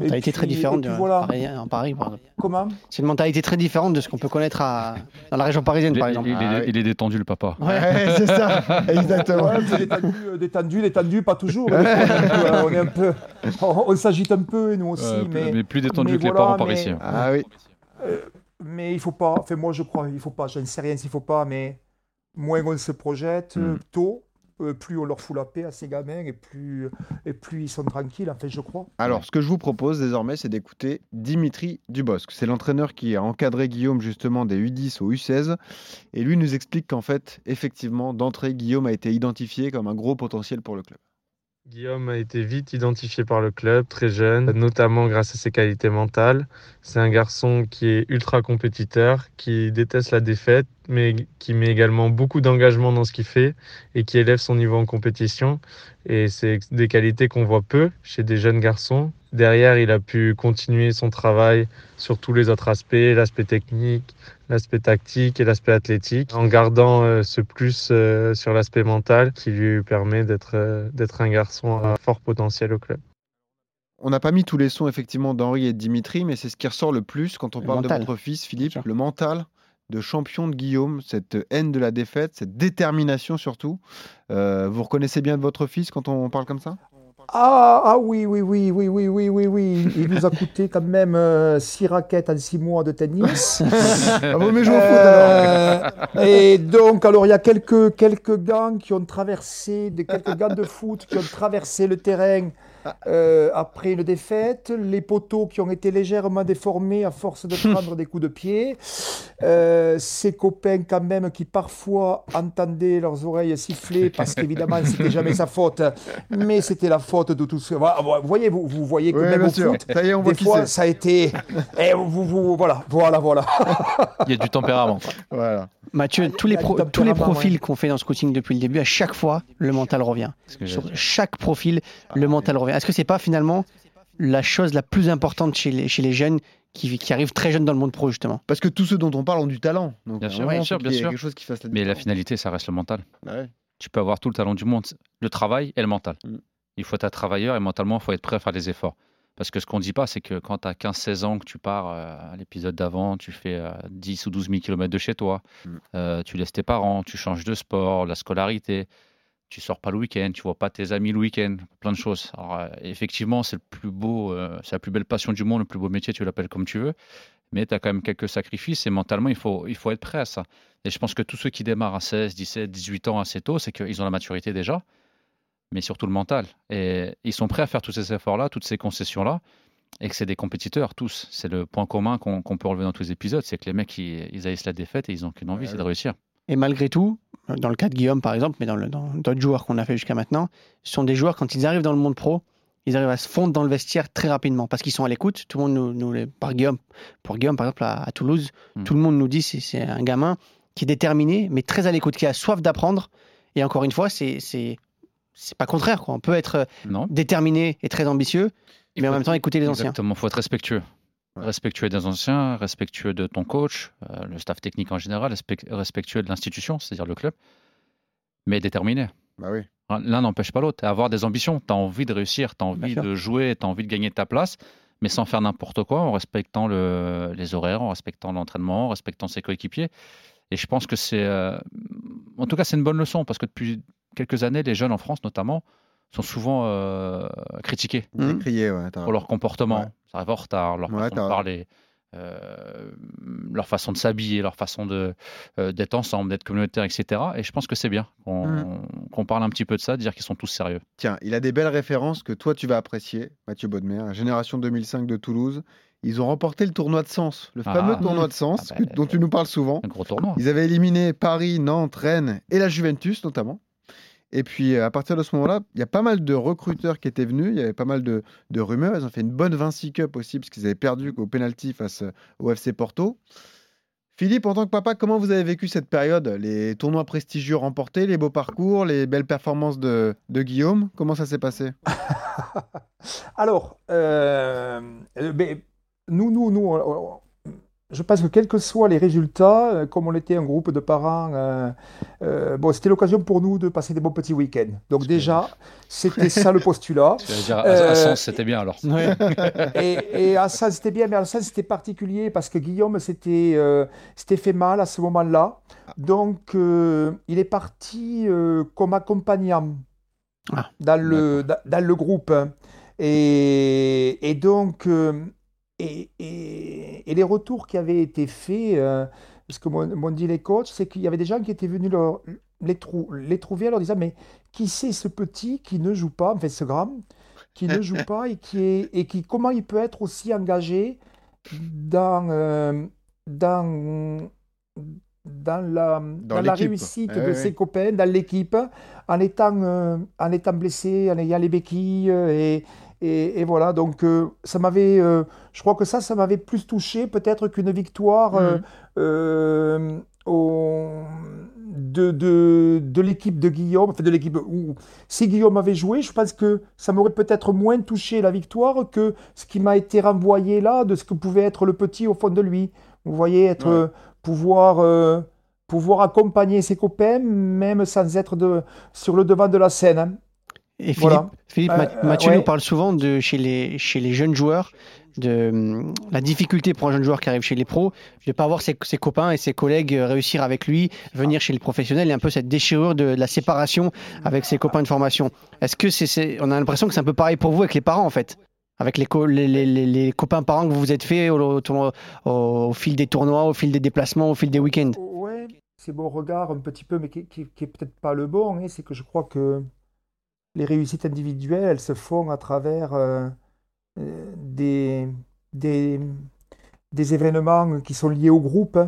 et Mentalité très puis- différente puis de voilà. Paris- en Paris. par exemple. Comment? C'est une mentalité très différente de ce qu'on peut connaître à- dans la région parisienne, Il, par exemple. il est, Ah oui. il est détendu, le papa. Ouais, c'est ça, exactement. Ouais, détendu, euh, détendu, détendu, pas toujours. hein, fois, on est un peu, on, s'agite un peu nous aussi, Euh, mais, mais plus détendu mais que les parents par mais- ici. hein. Ah oui. mais il faut pas. Enfin, moi je crois, il faut pas. Je ne sais rien s'il faut pas, mais moins on se projette Mm. tôt, euh, plus on leur fout la paix à ces gamins et plus et plus ils sont tranquilles. En fait, je crois. Alors, ce que je vous propose désormais, c'est d'écouter Dimitri Dubosc. C'est l'entraîneur qui a encadré Guillaume justement des U10 au U16. Et lui nous explique qu'en fait, effectivement, d'entrée, Guillaume a été identifié comme un gros potentiel pour le club. Guillaume a été vite identifié par le club, très jeune, notamment grâce à ses qualités mentales. C'est un garçon qui est ultra compétiteur, qui déteste la défaite, mais qui met également beaucoup d'engagement dans ce qu'il fait et qui élève son niveau en compétition. Et c'est des qualités qu'on voit peu chez des jeunes garçons. Derrière, il a pu continuer son travail sur tous les autres aspects, l'aspect technique, l'aspect tactique et l'aspect athlétique, en gardant euh, ce plus euh, sur l'aspect mental qui lui permet d'être euh, d'être un garçon à fort potentiel au club. On n'a pas mis tous les sons effectivement d'Henri et de Dimitri, mais c'est ce qui ressort le plus quand on Le parle mental. de votre fils, Philippe, le mental de champion de Guillaume, cette haine de la défaite, cette détermination surtout. Euh, vous reconnaissez bien votre fils quand on parle comme ça? Ah, ah oui, oui, oui, oui, oui, oui, oui, oui. Il nous a coûté quand même 6 raquettes en 6 mois de tennis. ah, vous mais foot alors. Euh, et donc, alors, il y a quelques, quelques gants qui ont traversé, des, quelques gants de foot qui ont traversé le terrain euh, après une défaite, les poteaux qui ont été légèrement déformés à force de prendre des coups de pied, euh, ces copains quand même qui parfois entendaient leurs oreilles siffler parce qu'évidemment c'était jamais sa faute, mais c'était la faute de tout ce. Vous voyez, vous, vous voyez que Oui, même au sûr. foot, Ça y est, on voit des fois ça a été. Eh, vous, vous, voilà, voilà, voilà. Il y a du tempérament. Voilà. Mathieu, tous les, pro- tous les profils ouais. qu'on fait dans ce coaching depuis le début, à chaque fois, le mental revient. Sur chaque profil, le mental revient. Est-ce que c'est pas finalement la chose la plus importante chez les, chez les jeunes qui, qui arrivent très jeunes dans le monde pro, justement Parce que tous ceux dont on parle ont du talent. Donc, Bien un sûr, bien sûr, faut bien qu'il y ait sûr. quelque chose qui fasse la Mais la finalité, ça reste le mental. Bah ouais. Tu peux avoir tout le talent du monde, le travail et le mental. Mm. Il faut être un travailleur et mentalement, il faut être prêt à faire des efforts. Parce que ce qu'on ne dit pas, c'est que quand tu as 15-16 ans, que tu pars euh, à l'épisode d'avant, tu fais euh, 10 ou 12 000 km de chez toi, Mm. euh, tu laisses tes parents, tu changes de sport, la scolarité, tu sors pas le week-end, tu vois pas tes amis le week-end, plein de choses. Alors, euh, effectivement, c'est le plus beau, euh, c'est la plus belle passion du monde, le plus beau métier, tu l'appelles comme tu veux. Mais tu as quand même quelques sacrifices et mentalement, il faut, il faut être prêt à ça. Et je pense que tous ceux qui démarrent à 16, 17, 18 ans assez tôt, c'est qu'ils ont la maturité déjà, mais surtout le mental. Et ils sont prêts à faire tous ces efforts-là, toutes ces concessions-là, et que c'est des compétiteurs, tous. C'est le point commun qu'on peut relever dans tous les épisodes, c'est que les mecs, ils, ils haïssent la défaite et ils n'ont qu'une envie, Ouais, c'est de réussir. Et malgré tout, dans le cas de Guillaume par exemple, mais dans d'autres joueurs qu'on a fait jusqu'à maintenant, ce sont des joueurs, quand ils arrivent dans le monde pro, ils arrivent à se fondre dans le vestiaire très rapidement parce qu'ils sont à l'écoute. Tout le monde nous, nous les- par Guillaume, pour Guillaume par exemple à, à Toulouse, Mm. tout le monde nous dit c'est c'est un gamin qui est déterminé, mais très à l'écoute, qui a soif d'apprendre. Et encore une fois, c'est c'est c'est pas contraire quoi. On peut être Non déterminé et très ambitieux, mais en même temps écouter les anciens. Exactement, il faut être respectueux. Ouais. Respectueux des anciens, respectueux de ton coach, euh, le staff technique en général, respect- respectueux de l'institution, c'est-à-dire le club, mais déterminé. Bah oui. Hein, L'un n'empêche pas l'autre. Avoir des ambitions, tu as envie de réussir, tu as envie de jouer, tu as envie de gagner ta place, mais sans faire n'importe quoi, en respectant le- les horaires, en respectant l'entraînement, en respectant ses coéquipiers. Et je pense que c'est. euh, en tout cas, c'est une bonne leçon, parce que depuis quelques années, les jeunes en France notamment sont souvent euh, critiqués ouais. t'as pour leur comportement. Ouais. Ça arrive en retard, leur Ouais, façon de parler, euh, leur façon de s'habiller, leur façon de, euh, d'être ensemble, d'être communautaire, etc. Et je pense que c'est bien qu'on, Mm. qu'on parle un petit peu de ça, de dire qu'ils sont tous sérieux. Tiens, il a des belles références que toi tu vas apprécier, Mathieu Baudemer, Génération 2005 de Toulouse. Ils ont remporté le tournoi de Sens, le Ah. fameux tournoi de Sens Ah que- bah, dont tu nous parles souvent. Un gros tournoi. Ils avaient éliminé Paris, Nantes, Rennes et la Juventus notamment. Et puis euh, à partir de ce moment-là, il y a pas mal de recruteurs qui étaient venus, il y avait pas mal de, rumeurs. Ils ont fait une bonne Vinci Cup aussi parce qu'ils avaient perdu au penalty face euh, au FC Porto. Philippe, en tant que papa, comment vous avez vécu cette période? Les tournois prestigieux remportés, les beaux parcours, les belles performances de, de Guillaume, comment ça s'est passé? Alors, euh, nous, nous, nous, je pense que quels que soient les résultats, euh, comme on était un groupe de parents, euh, euh, bon, c'était l'occasion pour nous de passer des bons petits week-ends. Donc déjà, c'était ça le postulat. Je veux dire, à, Euh, à Sens, c'était bien alors. Et, et à ça, c'était bien, mais à ça, c'était particulier parce que Guillaume s'était euh, fait mal à ce moment-là. Donc, euh, il est parti euh, comme accompagnant Ah, dans, le, dans, dans le groupe. Et, et donc, euh, et, et- et les retours qui avaient été faits, euh, parce que m'ont dit les coachs, c'est qu'il y avait des gens qui étaient venus leur- les, trou- les trouver en leur disant, mais qui c'est ce petit qui ne joue pas, enfin ce grand, qui ne joue pas et qui est et qui comment il peut être aussi engagé dans euh, dans dans la, dans la réussite Eh de ses copains, dans l'équipe, en étant, euh, en étant blessé, en ayant les béquilles. euh, Et, et, et voilà, donc euh, ça m'avait, euh, je crois que ça, ça m'avait plus touché peut-être qu'une victoire euh, Mhm. euh, au- de, de, de l'équipe de Guillaume, enfin de l'équipe où si Guillaume avait joué, je pense que ça m'aurait peut-être moins touché la victoire que ce qui m'a été renvoyé là de ce que pouvait être le petit au fond de lui. Vous voyez, être, Ouais. pouvoir, pouvoir accompagner ses copains, même sans être de, sur le devant de la scène. hein. Et Philippe, Voilà. Philippe, Euh, euh, Mathieu ouais. nous parle souvent de chez les, chez les jeunes joueurs de hum, la difficulté pour un jeune joueur qui arrive chez les pros de ne pas voir ses, ses copains et ses collègues euh, réussir avec lui, venir chez les professionnels et un peu cette déchirure de, de la séparation avec ses copains de formation. Est-ce que c'est, c'est- on a l'impression que c'est un peu pareil pour vous avec les parents en fait? Avec les, co- les, les- les- les copains parents que vous vous êtes fait au fil des tournois, au fil des déplacements, au fil des week-ends? Ouais, c'est mon regard un petit peu, mais qui, qui, qui est peut-être pas le bon. hein, c'est que je crois que les réussites individuelles, elles se font à travers euh, euh, des, événements qui sont liés au groupe.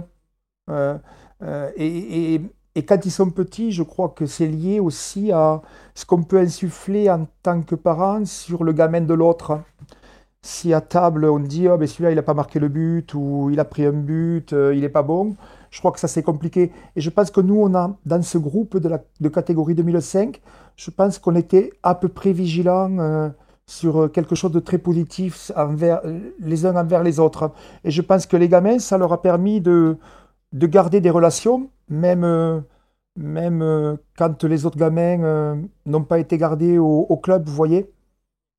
hein. Euh, et, quand ils sont petits, je crois que c'est lié aussi à ce qu'on peut insuffler en tant que parent sur le gamin de l'autre. Si à table on dit oh, celui-là il n'a pas marqué le but ou il a pris un but, il n'est pas bon, je crois que ça c'est compliqué. Et je pense que nous on a dans ce groupe de catégorie 2005, je pense qu'on était à peu près vigilants euh, sur quelque chose de très positif envers les uns envers les autres. Et je pense que les gamins ça leur a permis de de garder des relations, même euh, même euh, quand les autres gamins euh, n'ont pas été gardés au, au club, vous voyez.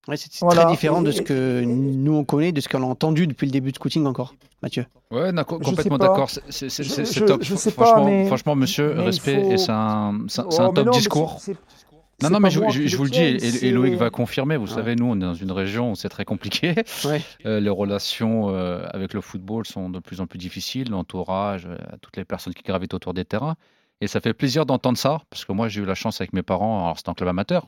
Ouais, c'est c'est Voilà. très différent de ce que nous on connaît, de ce qu'on a entendu depuis le début de scouting encore, Mathieu. Ouais, complètement d'accord. C'est- C'est c'est- Je- c'est- c'est je- pas, franchement, mais- franchement, monsieur, mais respect. faut- Et c'est un, c'est un- c'est Oh, un top non, discours. c'est- c'est- Non, c'est non, mais je, vous le dis, et, et c'est- Loïc va confirmer. Vous Ouais. savez, nous, on est dans une région où c'est très compliqué. Ouais. Euh, les relations euh, avec le football sont de plus en plus difficiles, l'entourage, euh, toutes les personnes qui gravitent autour des terrains. Et ça fait plaisir d'entendre ça, parce que moi, j'ai eu la chance avec mes parents, alors c'était un club amateur,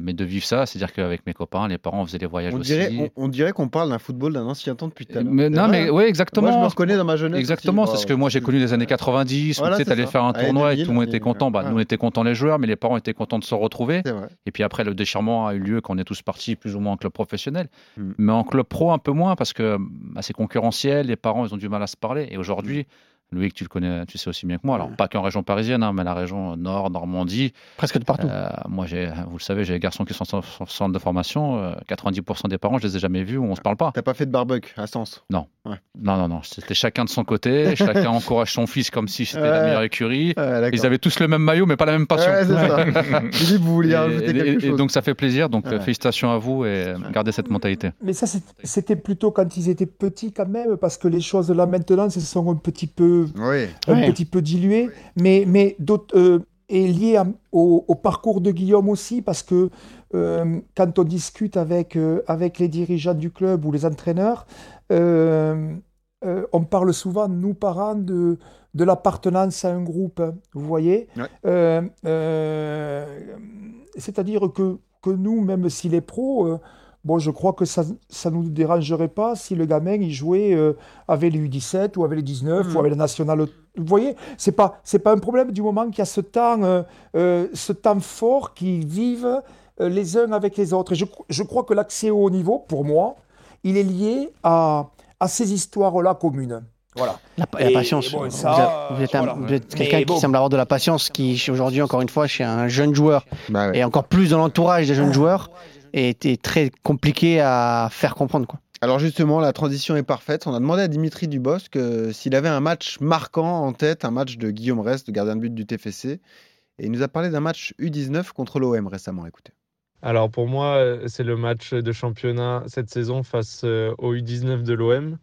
mais de vivre ça, c'est-à-dire qu'avec mes copains, les parents, on faisait des voyages On aussi. dirait, on, on dirait qu'on parle d'un football d'un ancien temps depuis tout à l'heure. Mais, C'est non, mais hein. oui, exactement. Moi, je me reconnais dans ma jeunesse. Exactement, c'est ce que moi j'ai connu les années 90, Voilà, où tu sais, t'allais ça. faire un tournoi et 2000, tout le monde était content. Bah, ouais. Nous on était contents les joueurs, mais les parents étaient contents de se retrouver. Et puis après, le déchirement a eu lieu quand on est tous partis plus ou moins en club professionnel. Mm. Mais en club pro, un peu moins, parce que bah, c'est concurrentiel, les parents ils ont du mal à se parler. Et aujourd'hui, Loïc, tu le connais, tu sais aussi bien que moi. Alors, pas qu'en région parisienne, hein, mais la région Nord, Normandie. Presque de partout. Euh, moi, j'ai, vous le savez, j'ai des garçons qui sont en en centre de formation. euh, 90% des parents, je les ai jamais vus ou on se parle pas. T'as pas fait de barbecue à Sens? Non. Ouais. Non, non, non. C'était chacun de son côté. chacun encourage son fils comme si c'était la meilleure écurie. Ouais. Ils avaient tous le même maillot, mais pas la même passion. Ouais, c'est ça. Philippe, vous vouliez Et- rajouter et- quelque et chose donc ça fait plaisir. Donc Ouais. félicitations à vous et gardez cette mentalité. Mais ça, c'était plutôt quand ils étaient petits quand même, parce que les choses là maintenant, se sont un petit peu, Oui. un Ouais. petit peu diluées. Mais, mais d'autres, euh, et lié à- au, au parcours de Guillaume aussi, parce que euh, quand on discute avec, euh, avec les dirigeants du club ou les entraîneurs, euh, on parle souvent, nous parents, de, de l'appartenance à un groupe. hein, vous voyez Ouais. C'est-à-dire que, que nous, même s'il est pro, euh, bon, je crois que ça ne nous dérangerait pas si le gamin il jouait euh, avec les U17 ou avec les 19 Mhm. ou avec les nationales. Vous voyez, c'est pas c'est pas un problème du moment qu'il y a ce temps euh, euh, ce temps fort qu'ils vivent euh, les uns avec les autres. Et je, je crois que l'accès au haut niveau, pour moi, il est lié à, à ces histoires-là communes. Voilà. La, patience. bon, vous, ça, êtes, vous êtes voilà. quelqu'un qui bon. semble avoir de la patience, qui aujourd'hui, encore une fois, chez un jeune joueur, Bah ouais. et encore plus dans l'entourage des jeunes joueurs, est, est très compliqué à faire comprendre. Quoi. Alors justement, la transition est parfaite. On a demandé à Dimitri Dubosc euh, s'il avait un match marquant en tête, un match de Guillaume Rest, gardien de but du TFC. Et il nous a parlé d'un match U19 contre l'OM récemment. Écoutez. Alors pour moi, euh, c'est le match de championnat cette saison face euh, au U19 de l'OM.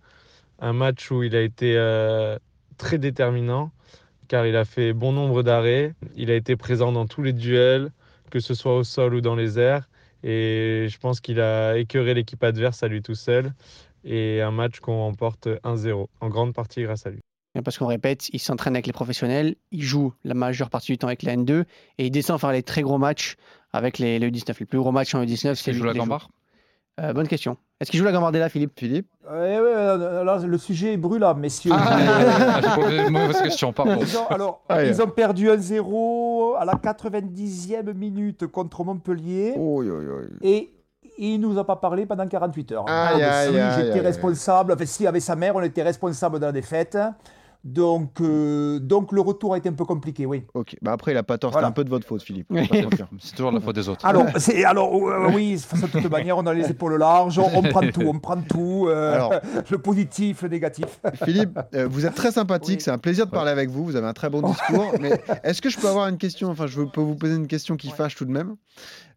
Un match où il a été très déterminant car il a fait bon nombre d'arrêts. Il a été présent dans tous les duels, que ce soit au sol ou dans les airs. Et je pense qu'il a écœuré l'équipe adverse à lui tout seul. Et un match qu'on remporte 1-0, en grande partie grâce à lui. Parce qu'on répète, il s'entraîne avec les professionnels, il joue la majeure partie du temps avec la N2, et il descend faire les très gros matchs avec les, les U19. Les plus gros matchs en U19, c'est lui joue la gambarre Euh, Bonne question. Est-ce qu'il joue la Gambardella, Philippe? Philippe Ouais, ouais, euh, là, le sujet est brûlant, messieurs. Ah, j'ai posé une mauvaise question, pardon. Ils ont, alors, Ah, ils ont perdu 1-0 à la 90e minute contre Montpellier. Oh. Et il nous a pas parlé pendant 48 heures. Aïe, si j'étais responsable, enfin si avec sa mère, on était responsable de la défaite. Donc, euh, donc le retour a été un peu compliqué, oui. Ok. Bah après, il a pas tort. Voilà. C'était un peu de votre faute, Philippe. C'est toujours la faute des autres. Alors, c'est, alors euh, oui, de toute manière, on a les épaules larges, on, on prend tout, on prend tout, euh, Alors. le positif, le négatif. Philippe, euh, vous êtes très sympathique. Oui. C'est un plaisir de parler avec vous. Vous avez un très bon discours. mais est-ce que je peux avoir une question Enfin, je peux vous poser une question qui fâche tout de même.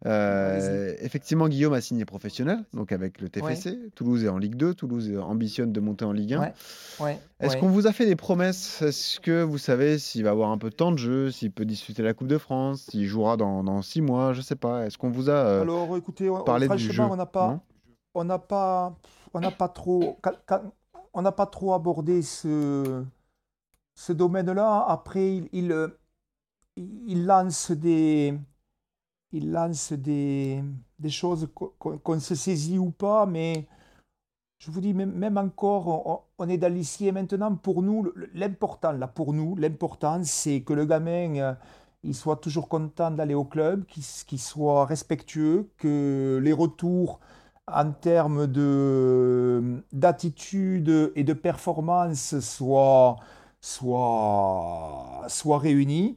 Euh, effectivement, Guillaume a signé professionnel, donc avec le TFC. Toulouse est en Ligue 2. Toulouse ambitionne de monter en Ligue 1. Ouais. Ouais. Est-ce ouais. qu'on vous a fait des promesses? Est-ce que vous savez s'il va avoir un peu de temps de jeu, s'il peut disputer la Coupe de France, s'il jouera dans, dans six mois? Je sais pas. Est-ce qu'on vous a euh, Alors, écoutez, on- parlé du franchement, jeu? on n'a pas, on n'a pas, on n'a pas trop, on n'a pas trop abordé ce, ce domaine-là. Après, il, il, euh, il lance des, il lance des, des choses qu'on se saisit ou pas, mais je vous dis, même, encore, on, est dans l'ici et maintenant. Pour nous, l'important, là, pour nous, l'important, c'est que le gamin, euh, il soit toujours content d'aller au club, qu'il qu'il soit respectueux, que les retours en termes de d'attitude et de performance soient, soient, soient réunis,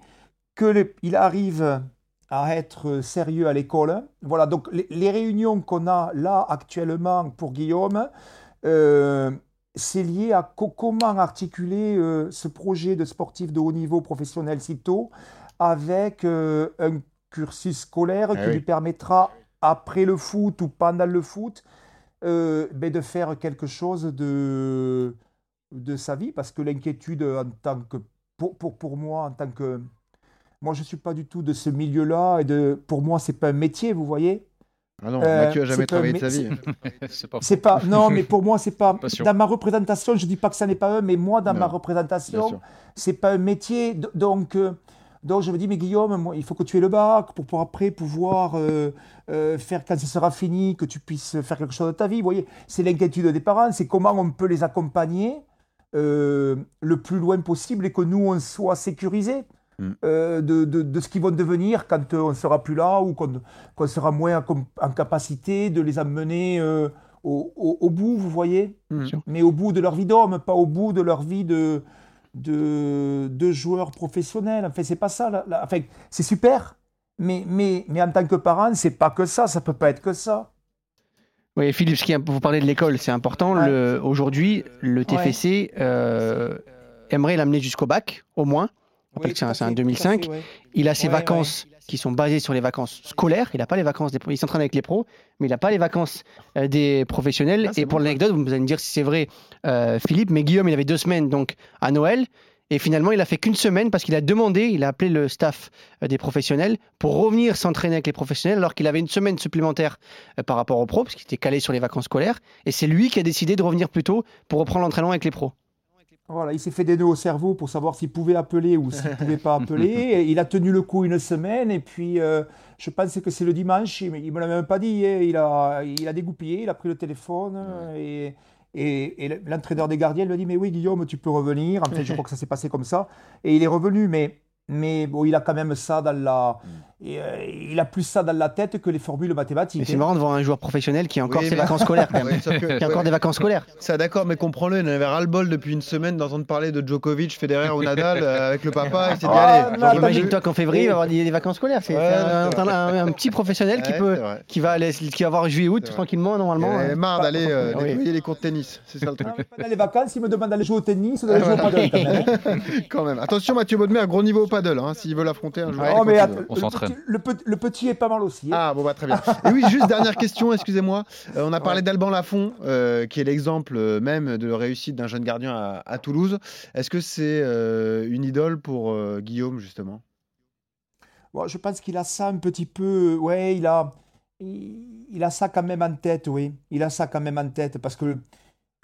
que le- il arrive à être sérieux à l'école. Voilà, donc les, les réunions qu'on a là actuellement pour Guillaume, euh, c'est lié à co- comment articuler euh, ce projet de sportif de haut niveau professionnel si tôt avec euh, un cursus scolaire Ah qui oui. lui permettra, après le foot ou pendant le foot, ben, de faire quelque chose de, de sa vie. Parce que l'inquiétude en tant que, pour, pour, pour moi, en tant que... Moi, je ne suis pas du tout de ce milieu-là. Et de, pour moi, ce n'est pas un métier, vous voyez. Ah non, Euh, Mathieu a jamais c'est pas- travaillé de sa vie. C'est pas C'est pas. Non, mais pour moi, c'est pas. Passion. Dans ma représentation, je dis pas que ça n'est pas eux, mais moi, dans Non, ma représentation, c'est pas un métier. Donc, euh, donc je me dis, mais Guillaume, moi, il faut que tu aies le bac pour, pour après pouvoir euh, euh, faire quand ce sera fini, que tu puisses faire quelque chose de ta vie. Vous voyez, c'est l'inquiétude des parents, c'est comment on peut les accompagner euh, le plus loin possible et que nous, on soit sécurisés. Mm. euh, de, de, de ce qu'ils vont devenir quand on ne sera plus là ou qu'on qu'on sera moins en, en capacité de les amener euh, au, au- au bout, vous voyez Mhm. Mais au bout de leur vie d'homme, pas au bout de leur vie de, de, de joueurs professionnels. Enfin, c'est pas ça. là- là. Enfin, c'est super, mais, mais, mais en tant que parent, c'est pas que ça. Ça peut pas être que ça. Oui, Philippe, qui vous parlez de l'école, c'est important. Ouais. Aujourd'hui, le TFC euh, aimerait l'amener jusqu'au bac, au moins. Que c'est un 2005. Il a ses Ouais, vacances qui sont basées sur les vacances scolaires. Il n'a pas les vacances des il s'entraîne avec les pros, mais il n'a pas les vacances euh, des professionnels. Ah, et pour bon, l'anecdote, vous allez me dire si c'est vrai, euh, Philippe, mais Guillaume, il avait deux semaines donc à Noël. Et finalement, il a fait qu'une semaine parce qu'il a demandé, il a appelé le staff euh, des professionnels pour revenir s'entraîner avec les professionnels alors qu'il avait une semaine supplémentaire par rapport aux pros parce qu'il était calé sur les vacances scolaires. Et c'est lui qui a décidé de revenir plus tôt pour reprendre l'entraînement avec les pros. Voilà, il s'est fait des nœuds au cerveau pour savoir s'il pouvait appeler ou s'il ne pouvait pas appeler. Il a tenu le coup une semaine et puis euh, je pense que c'est le dimanche, mais il ne me l'a même pas dit. hein. Il a, il a dégoupillé, il a pris le téléphone et, et, et l'entraîneur des gardiens lui a dit Mais oui, Guillaume, tu peux revenir. Enfin, je crois que ça s'est passé comme ça. Et il est revenu, mais, mais bon, il a quand même ça dans la. Et, euh, il a plus ça dans la tête que les formules mathématiques. Mais c'est hein. marrant de voir un joueur professionnel qui a encore Oui, ses mais- vacances scolaires quand même. Ouais, sauf que- Qui a encore des vacances scolaires. Ça, d'accord, mais comprends-le, il en avait ras-le-bol depuis une semaine d'entendre parler de Djokovic, Federer ou Nadal euh, avec le papa. Il plus. Imagine-toi qu'en février, il va y avoir des, des vacances scolaires. C'est Ouais, un, petit professionnel qui, Ouais, peut, qui, va aller, qui va avoir juillet-août tranquillement, Il normalement. en avait hein. marre d'aller euh, nettoyer les cours de tennis. C'est ça le truc. Ah, pendant les vacances, il me demande d'aller jouer au tennis ou d'aller jouer au paddle quand même. hein. Quand même. Attention, Mathieu Baudemer, gros niveau au paddle. S'il veut l'affronter un jour. Oh, il. On s'entraîne. Petit, le, petit, le petit est pas mal aussi. hein. Ah bon bah très bien. Et oui, juste dernière question, excusez-moi. Euh, on a parlé Ouais. d'Alban Lafont, euh, qui est l'exemple euh, même de réussite d'un jeune gardien à, à Toulouse. Est-ce que c'est une idole pour Guillaume justement? Bon, je pense qu'il a ça un petit peu. Ouais, il a, il, il a ça quand même en tête, oui. Il a ça quand même en tête parce que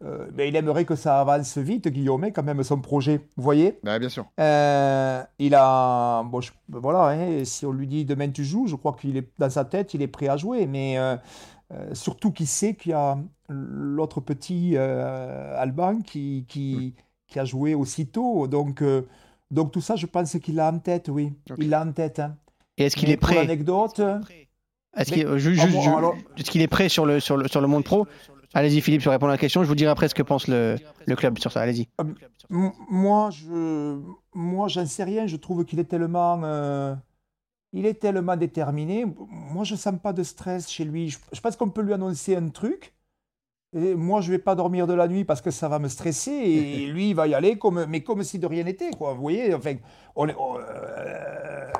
euh, ben, il aimerait que ça avance vite, Guillaume, quand même, son projet. Vous voyez? Bah bien sûr. Euh, Il a. Bon, je- voilà, hein, si on lui dit demain tu joues, je crois qu'il est dans sa tête, il est prêt à jouer. Mais euh, euh, surtout qu'il sait qu'il y a l'autre petit euh, Alban qui, qui, qui a joué aussitôt. Donc, euh, donc tout ça, je pense qu'il l'a en tête, oui. Il l'a en tête. hein. Et est-ce qu'il est prêt? ju- Ah est-ce qu'il est prêt sur le, sur le, sur le monde pro? Allez-y Philippe, je réponds à la question. Je vous dirai après ce que pense le, le club sur ça. Allez-y. M- Moi, je, moi, j'en sais rien. Je trouve qu'il est tellement, euh, il est tellement déterminé. Moi, je sens pas de stress chez lui. Je, je pense qu'on peut lui annoncer un truc. Et moi, je vais pas dormir de la nuit parce que ça va me stresser. Et lui, il va y aller comme, mais comme si de rien n'était, quoi. Vous voyez, enfin, on est, on- euh,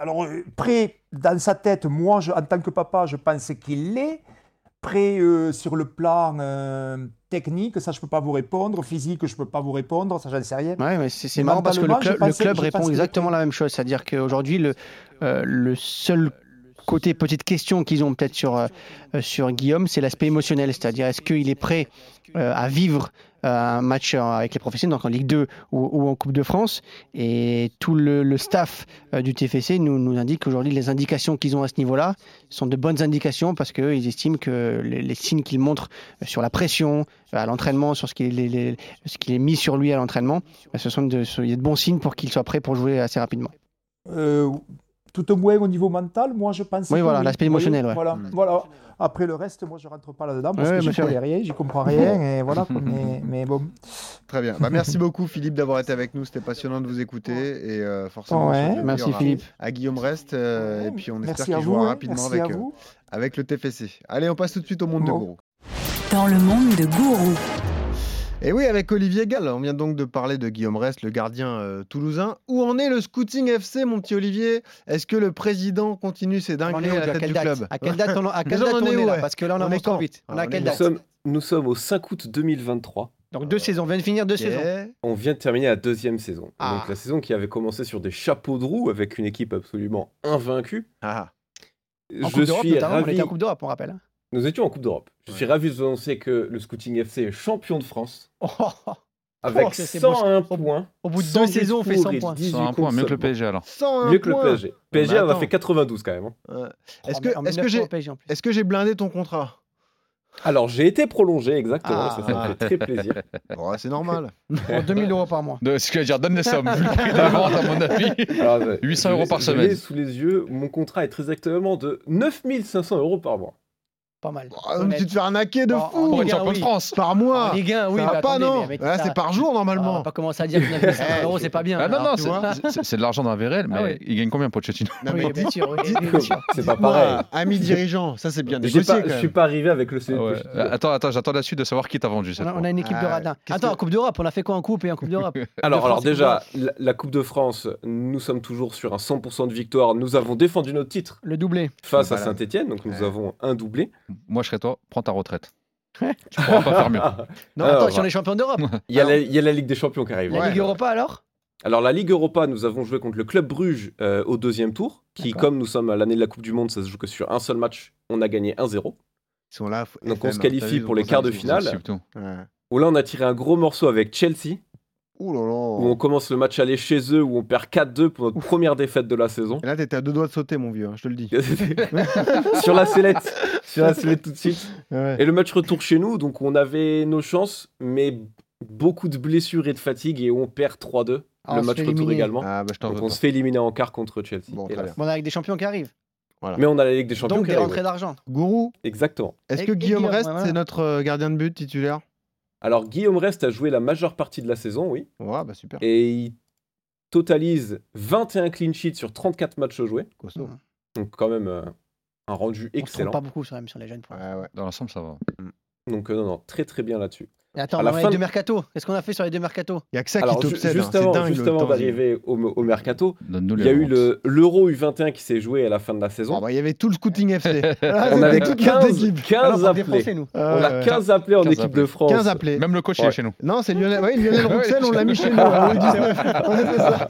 alors, euh, prêt dans sa tête, moi, je- en tant que papa, je pense qu'il l'est. Prêt euh, sur le plan euh, technique, ça, je peux pas vous répondre. Physique, je peux pas vous répondre, ça, j'en sais rien. Ouais, mais c'est marrant parce que le club, le répond exactement la même chose. C'est-à-dire qu'aujourd'hui, le, euh, le seul côté, petite question qu'ils ont peut-être sur, euh, sur Guillaume, c'est l'aspect émotionnel. C'est-à-dire, est-ce qu'il est prêt à vivre un match euh, avec les professionnels, donc en Ligue 2 ou, en Coupe de France Et tout le, staff euh, du TFC nous, indique qu'aujourd'hui, les indications qu'ils ont à ce niveau-là sont de bonnes indications parce qu'ils estiment que les, signes qu'ils montrent euh, sur la pression, euh, à l'entraînement, sur ce qui est, mis sur lui à l'entraînement, ce sont de, il y a de bons signes pour qu'il soit prêt pour jouer assez rapidement. Euh, tout au moins au niveau mental, moi je pense. Oui, que voilà, l'aspect émotionnel, ouais. Voilà, Mm. voilà. Après le reste, moi je rentre pas là-dedans parce Ouais, que sûr. connais rien, j'y comprends rien et voilà. mais, mais bon. Très bien. Bah, merci beaucoup Philippe d'avoir été avec nous. C'était passionnant de vous écouter et euh, forcément. Ouais. on Merci, à- Philippe. À Guillaume Reste euh, Ouais, et puis on espère qu'il jouera rapidement avec, euh, avec le TFC. Allez, on passe tout de suite au monde de. Gourou. Dans le monde de Gourou. Et oui, avec Olivier Gall, on vient donc de parler de Guillaume Rest, le gardien euh, toulousain. Où en est le Scouting FC, mon petit Olivier? Est-ce que le président continue ses dingueries est où, à la à tête quelle du date? club? À quelle date on, à quelle Déjà, date on on est est où, là? ouais? Parce que là, on On est quand? vite. On à on quelle est Nous date sommes, nous sommes au 5 août 2023. Donc deux saisons. On vient de finir deux saisons. On vient de terminer la deuxième saison. Ah. Donc la saison qui avait commencé sur des chapeaux de roue avec une équipe absolument invaincue. Ah, En Je Coupe suis notamment. On ravi. était en Coupe d'Europe, on rappelle. Nous étions en Coupe d'Europe. Je suis ravi de vous annoncer que le Scouting FC est champion de France Oh, avec Oh, ça, c'est beau. 101 points. Au bout de 100 deux saisons, on fait pour 100 et points. 18 C'est un contre point, mieux que le. PSG alors. 101 Mieux que le points. PSG. PSG en a fait 92 quand même. hein. Ouais. Oh, Est-ce que, est-ce que 1900 j'ai que j'ai blindé ton contrat? Alors j'ai été prolongé exactement, Ah. ça, ça me fait très plaisir. Oh, C'est normal. Pour 2000 euros par mois. De- Ce que je veux dire, donne les sommes. Vu le prix de la vente, à mon avis. Alors, euh, 800 je euros par semaine. sous les yeux, mon contrat est très exactement de 9500 euros par mois. Pas mal. Honnête. tu te fais arnaquer de Bon, fou en Pour une de oui. France. par mois. En Ligue 1, oui. ça mais va pas, non mais ça- C'est par jour, Ah, On normalement. va pas commencer à dire que 9500 euros, c'est pas bien. Ah non, alors, non, tu c'est- de l'argent d'un VRL, mais Ah oui. il gagne combien Pochettino mais Oui, bien sûr. C'est pas pareil. Ami dirigeant, ça c'est bien négocié je suis pas arrivé avec le. Ah. Attends, attends, j'attends la suite de savoir qui t'a vendu cette On a, fois. on a une équipe de Ah, radins. Attends, Coupe d'Europe, on a fait quoi en Coupe et en Coupe d'Europe Alors, déjà, la, Coupe de France, nous sommes toujours sur un 100% de victoire. Nous avons défendu notre titre Le doublé. face à Saint-Etienne, donc nous avons un doublé. Moi, je serais toi, prends ta retraite. tu pourras pas faire mieux. Non, Alors, attends, si on est champion d'Europe. Il y, a la, il y a la Ligue des Champions qui arrive. La Ouais. Ligue Europa alors? Alors la Ligue Europa, nous avons joué contre le Club Bruges euh, au deuxième tour, qui comme nous sommes à l'année de la Coupe du Monde, ça se joue que sur un seul match, on a gagné 1-0. Ils sont là. Donc, on se qualifie pour les quarts de finale. Où là on a tiré un gros morceau avec Chelsea, Ouh là là. où on commence le match aller chez eux, où on perd 4-2 pour notre première défaite de la saison. Et là, t'étais à deux doigts de sauter, mon vieux, hein, je te le dis. sur la sellette, sur la sellette tout de suite. Ouais. Et le match retour chez nous, donc on avait nos chances, mais beaucoup de blessures et de fatigue, et on perd 3-2. Ah, le match retour éliminer. également. Ah, bah Donc on se fait éliminer en quart contre Chelsea. Bon. On a avec des champions qui arrivent. Mais on a la Ligue des Champions Donc des rentrées d'argent. Gourou, Exactement. est-ce que et Guillaume Guillaume, Rest, ouais, voilà. c'est notre euh, gardien de but titulaire Alors Guillaume Rest a joué la majeure partie de la saison, oui. Ouais, bah super. Et il totalise 21 clean sheets sur 34 matchs joués. Costaud. Donc quand même euh, un rendu On se trompe excellent. pas beaucoup sur, sur les jeunes. pour Ouais, ouais. Dans l'ensemble, ça va. Donc euh, non, non, très très bien là-dessus. Et attends, À la a fin les de- deux mercato. Qu'est-ce qu'on a fait sur les deux mercato Il y a que ça Alors qui t'obsède. hein, juste c'est avant, avant d'arriver au, au mercato, il y a eu le- l'Euro U21 qui s'est joué à la fin de la saison. Ah bah, il y avait tout le scouting FC. on avait toute 15, notre équipe. 15 Alors, on appelés. défonçait, nous. On a Ouais. 15 appelés en 15 équipe de. France. 15 appelés. Même le coach, il Ouais. est chez nous. Non, c'est Lionel, ouais, Lionel Rouxel, on l'a mis chez nous. hein, le 19. On a fait ça.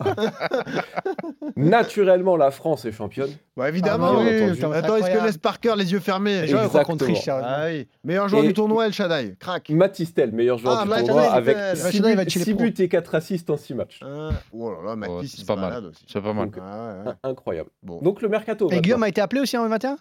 Naturellement, la France est championne. Bah évidemment, Ah. Attends, est-ce que Incroyable. laisse Parker les yeux fermés. Ah oui. Meilleur joueur du tournoi, El Shaddai. Crac. Matistel, meilleur joueur Ah, du tournoi, avec Tel. 6 Mathis Tel, il va buts, chez les six pros. buts et 4 assists en 6 matchs. Ah, Oh là là, Mathis, Ouais, il c'est se pas mal. balade aussi. C'est pas mal. Donc, Ah ouais, ouais. Incroyable. Bon. Donc le mercato. Et maintenant. Guillaume a été appelé aussi en 21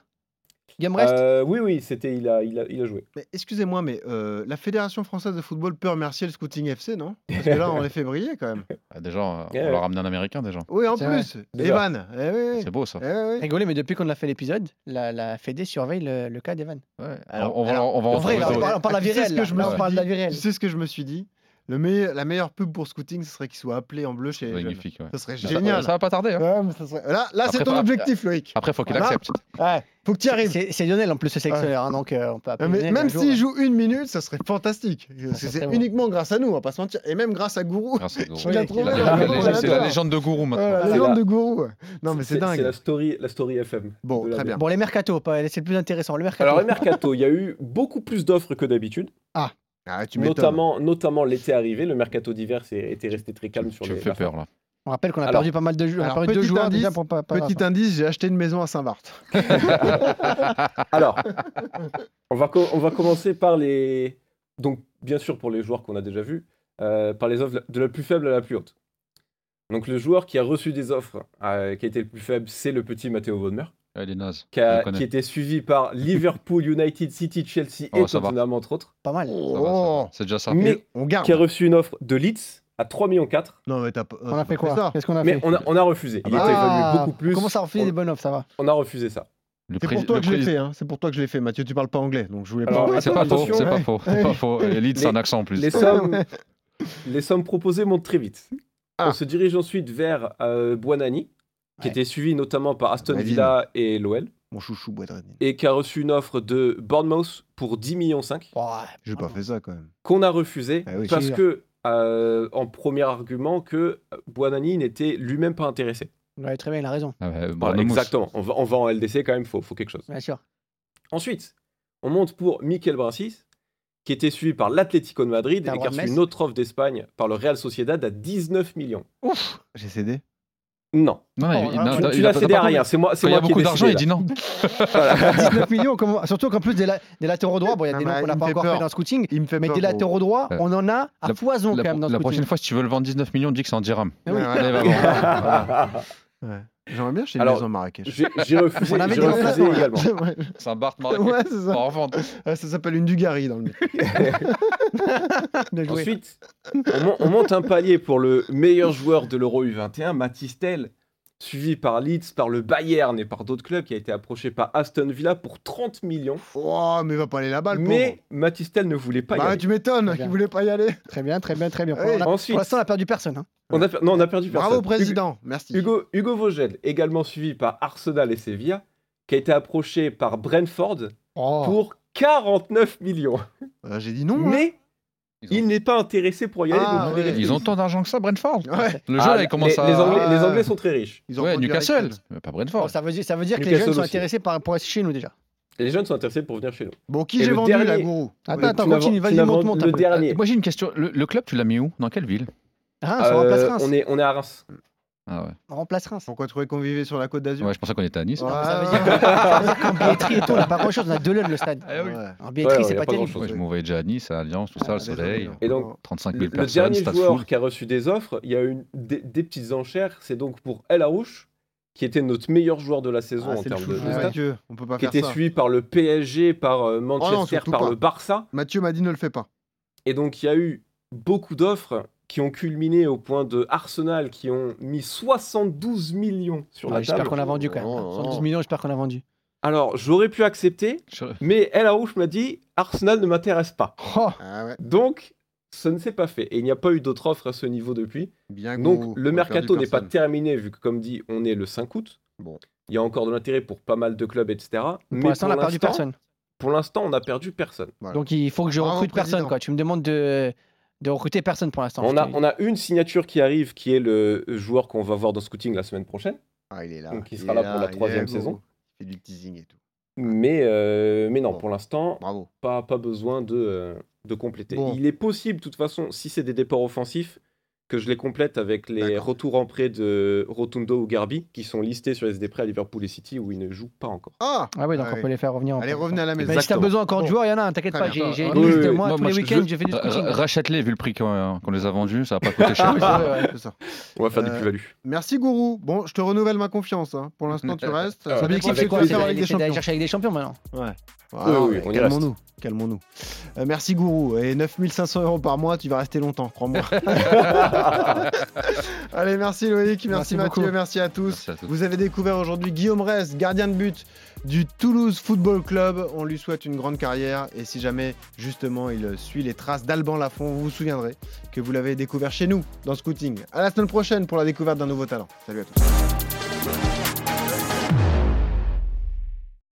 Euh, oui, oui, c'était, il a, il a, il a joué. Mais excusez-moi, mais euh, la Fédération française de football peut remercier le scouting FC, non? Parce que là, on les fait briller quand même. Ah, Déjà, euh, on ouais. leur a ramené un américain déjà. Oui, en C'est plus. Evan. Eh oui, oui. C'est beau ça. Eh oui, oui. Rigolez, mais depuis qu'on a fait l'épisode, la, la Fédé surveille le, le cas d'Evan. Ouais. Alors- on, on va, alors, on va En en vrai, on parle, de la vie ce réelle. que je là. me Là, on suis parle de la dit? vie réelle. Tu sais ce que je me suis dit? Le meille- la meilleure pub pour scouting, ce serait qu'il soit appelé en bleu chez les jeunes. Magnifique. ouais. Ça serait Ça- génial. Ça, va pas tarder. hein. Ouais, mais ça serait- Là, là c'est ton objectif, Loïc. Après, faut qu'il Voilà. accepte. Ouais, faut que tu y arrives. C'est c'est Lionel en plus, le sélectionneur, hein, donc euh, on peut appeler Mais même jour. s'il joue une minute, ça serait fantastique. Serait C'est bon. uniquement grâce à nous, on va pas se mentir. Et même grâce à Gourou. C'est la légende de Gourou maintenant. la C'est légende de Gourou. Non, mais c'est C'est dingue. la story, la story FM. Bon, très bien. Bon, les mercato, pas- c'est le plus intéressant. Le mercato. Alors, le mercato, il y a eu beaucoup plus d'offres que d'habitude. Ah, tu m'étonnes. Notamment, notamment l'été arrivé, le mercato d'hiver s'est- était resté très calme sur Tu les fais la fin. peur là. On rappelle qu'on a Alors- perdu pas mal de, jou- on a Alors, perdu deux petit joueurs indice, déjà pour pas. pas Petit indice, j'ai acheté une maison à Saint-Barth. Alors, on va, on va commencer par les. Donc, bien sûr, pour les joueurs qu'on a déjà vus, euh, par les offres de la plus faible à la plus haute. Donc, le joueur qui a reçu des offres, euh, qui a été le plus faible, c'est le petit Matteo Bonmer, Elle est naze. qui, a- qui était suivi par Liverpool, United, City, Chelsea Oh, et va. Tottenham, entre autres, Pas mal. Oh, C'est déjà ça. mais on garde. qui a reçu une offre de Leeds à 3,4 millions. Non, mais t'as pas. On a fait quoi. Qu'est-ce qu'on a Mais fait on a, on a refusé. Il Ah était Ah, évalué beaucoup plus. Comment ça refait on, des bonnes offres, ça va on a refusé ça. C'est pour toi que je l'ai fait, hein. c'est pour toi que je l'ai fait. Mathieu, tu parles pas anglais, donc je voulais Alors, pas. Ah, C'est pas faux, Attention, c'est pas faux, c'est pas faux. Leeds, c'est un accent en plus. Les sommes, les sommes proposées montent très vite. Ah. On se dirige ensuite vers euh, Buonani, qui Ouais. était suivi notamment par Aston Badine. Villa et l'OL, Mon chouchou Boisdredin. et qui a reçu une offre de Bournemouth pour 10 millions 5, Ouais. J'ai pas fait ça quand même. qu'on a refusé Ah oui. parce que, euh, en premier argument, que Buonani n'était lui-même pas intéressé. Ouais, très bien, il a raison. Ah Voilà, exactement. On va, on va en LDC quand même, faut, faut quelque chose. Bien sûr. Ensuite, on monte pour Mikel Bracis, qui était suivi par l'Atlético de Madrid et qui a reçu une autre offre d'Espagne par le Real Sociedad à 19 millions. Ouf. J'ai cédé. Non, Non, Oh, il- non, tu, il tu a l'as pas- cédé à rien. C'est moi, c'est Quand il y moi a qui ai beaucoup d'argent, il dit non. 19 millions, comment- surtout qu'en plus des, la- des latéraux droits, bon, il y a des noms qu'on n'a pas encore peur. fait dans le scouting, Il me fait mais peur. des latéraux droits, Ouais. on en a à La- foison La, quand même dans la le prochaine scouting. fois, si tu veux le vendre 19 millions, dis que c'est en dirham. Ah oui. Ouais, ouais. Ouais. J'aimerais bien chez une Alors, maison Marrakech. J'ai j'ai refusé, On avait j'ai des refusé remplaçants, également. ouais, C'est un Bart ouais, c'est ça. en revente. Ouais, ça s'appelle une Dugarry dans le. Ensuite, on, mon- on monte un palier pour le meilleur joueur de l'Euro U21, Mathis Tel, suivi par Leeds, par le Bayern et par d'autres clubs, qui a été approché par Aston Villa pour 30 millions. Oh, mais va pas aller là-bas, le Mais Mathis Tel ne voulait pas y Bah, aller. tu m'étonnes bien. voulait pas y aller. Très bien, très bien, très bien. Ouais. On a- Ensuite- pour l'instant, on n'a perdu personne. hein. On a per- non, on a perdu personne. Bravo, président. Merci. Hugo, Hugo Vogel, également suivi par Arsenal et Sevilla, qui a été approché par Brentford Oh. pour 49 millions. Euh, J'ai dit non. moi. Mais il n'est pas intéressé pour y aller. Ah, donc ouais. Ils ont tant d'argent que ça, Brentford Ouais. Le jeu, Ah, là, il commence les, à. les Anglais, les. Anglais sont très riches. Ils ont Ouais, Newcastle, mais pas Bon, Brentford. ça, veut dire, ça veut dire que les jeunes sont intéressés par, pour rester chez nous déjà. Et les jeunes sont intéressés pour venir chez nous. Bon, qui j'ai le vendu, dernier- la gourou Attends, attends, continue, vas-y, monte, monte. le dernier. Moi, j'ai une question. Le, le club, tu l'as mis où? Dans quelle ville? Reims, on Euh, remplace Reims. on, est, on est à Reims. Ah ouais. On remplace Reims. Pourquoi tu trouvais qu'on vivait sur la côte d'Azur Ouais, je pensais qu'on était à Nice. Ouais. Ça veut dire que- ça veut dire qu'en billetterie et tout, on n'a pas grand chose, on a deux leunes le stade. Oui. Ouais. En billetterie, Ouais, c'est ouais, pas y a pas terrible. grand-chose. Ouais, je m'envoyais déjà à Nice, à Alliance, tout ça, Ah, le soleil. Et donc, 35 Le, 000 le personnes, dernier stade joueur full. qui a reçu des offres, il y a eu une, des, des petites enchères. C'est donc pour El Arouche, qui était notre meilleur joueur de la saison Ah, en c'est le termes de, chouchou de de stats, Mathieu. On peut pas qui faire était ça. suivi par le PSG, par euh, Manchester, surtout par pas. le Barça. Mathieu m'a dit ne le fais pas. Et donc, il y a eu beaucoup d'offres qui ont culminé au point de Arsenal qui ont mis 72 millions sur Ouais, la J'espère table. qu'on a vendu quand même. Oh, oh, 112 oh. millions, j'espère qu'on a vendu. Alors, j'aurais pu accepter, Je- mais El Arouche m'a dit Arsenal ne m'intéresse pas. Oh, Ah ouais. Donc, ça ne s'est pas fait. Et il n'y a pas eu d'autres offres à ce niveau depuis. Bien Donc, le a mercato n'est pas terminé, vu que, comme dit, on est le 5 août. Bon. Il y a encore de l'intérêt pour pas mal de clubs, etc. pour l'instant, on n'a perdu personne. Pour l'instant, on n'a perdu personne. Voilà. Donc il faut que je Bravo, recrute personne. Quoi. Tu me demandes de, de recruter personne pour l'instant. On a, on a une signature qui arrive, qui est le joueur qu'on va voir dans Scouting la semaine prochaine. Ah, il est là. Donc, il sera là pour la troisième saison. Il fait du teasing et tout. Mais, euh, mais non, Bon. pour l'instant, pas, pas besoin de, euh, de compléter. Bon. Il est possible, de toute façon, si c'est des départs offensifs, que je les complète avec les retours en prêt de Rotundo ou Garbi, qui sont listés sur les SD prêts à Liverpool et City, où ils ne jouent pas encore. Ah Ah oui, donc Ah on oui. peut les faire revenir. en Allez, prêt. revenez à la Mais maison. si t'as besoin encore de Bon. joueurs, il y en a un, t'inquiète pas. J'ai j'ai Ah, une oui, liste, oui, moi, Moi, tous moi, les week-ends, je fais du scouting. Rachète-les, vu le prix qu'on qu'on les a vendus, ça va pas coûter cher. On va faire des Euh, plus-values. Merci Gourou. Bon, je te renouvelle ma confiance. hein. Pour l'instant, tu restes. L'objectif, c'est ce quoi chercher avec des champions maintenant. Ouais. Oui, oui, calmons-nous. Calmons-nous. Euh, merci Gourou. Et 9500 euros par mois, tu vas rester longtemps, crois-moi. Allez, merci Loïc, merci, Merci Mathieu, beaucoup. merci à tous. Merci à tous. Vous avez découvert aujourd'hui Guillaume Rest, gardien de but du Toulouse Football Club. On lui souhaite une grande carrière et si jamais justement il suit les traces d'Alban Lafont, vous vous souviendrez que vous l'avez découvert chez nous dans Scouting. À la semaine prochaine pour la découverte d'un nouveau talent. Salut à tous.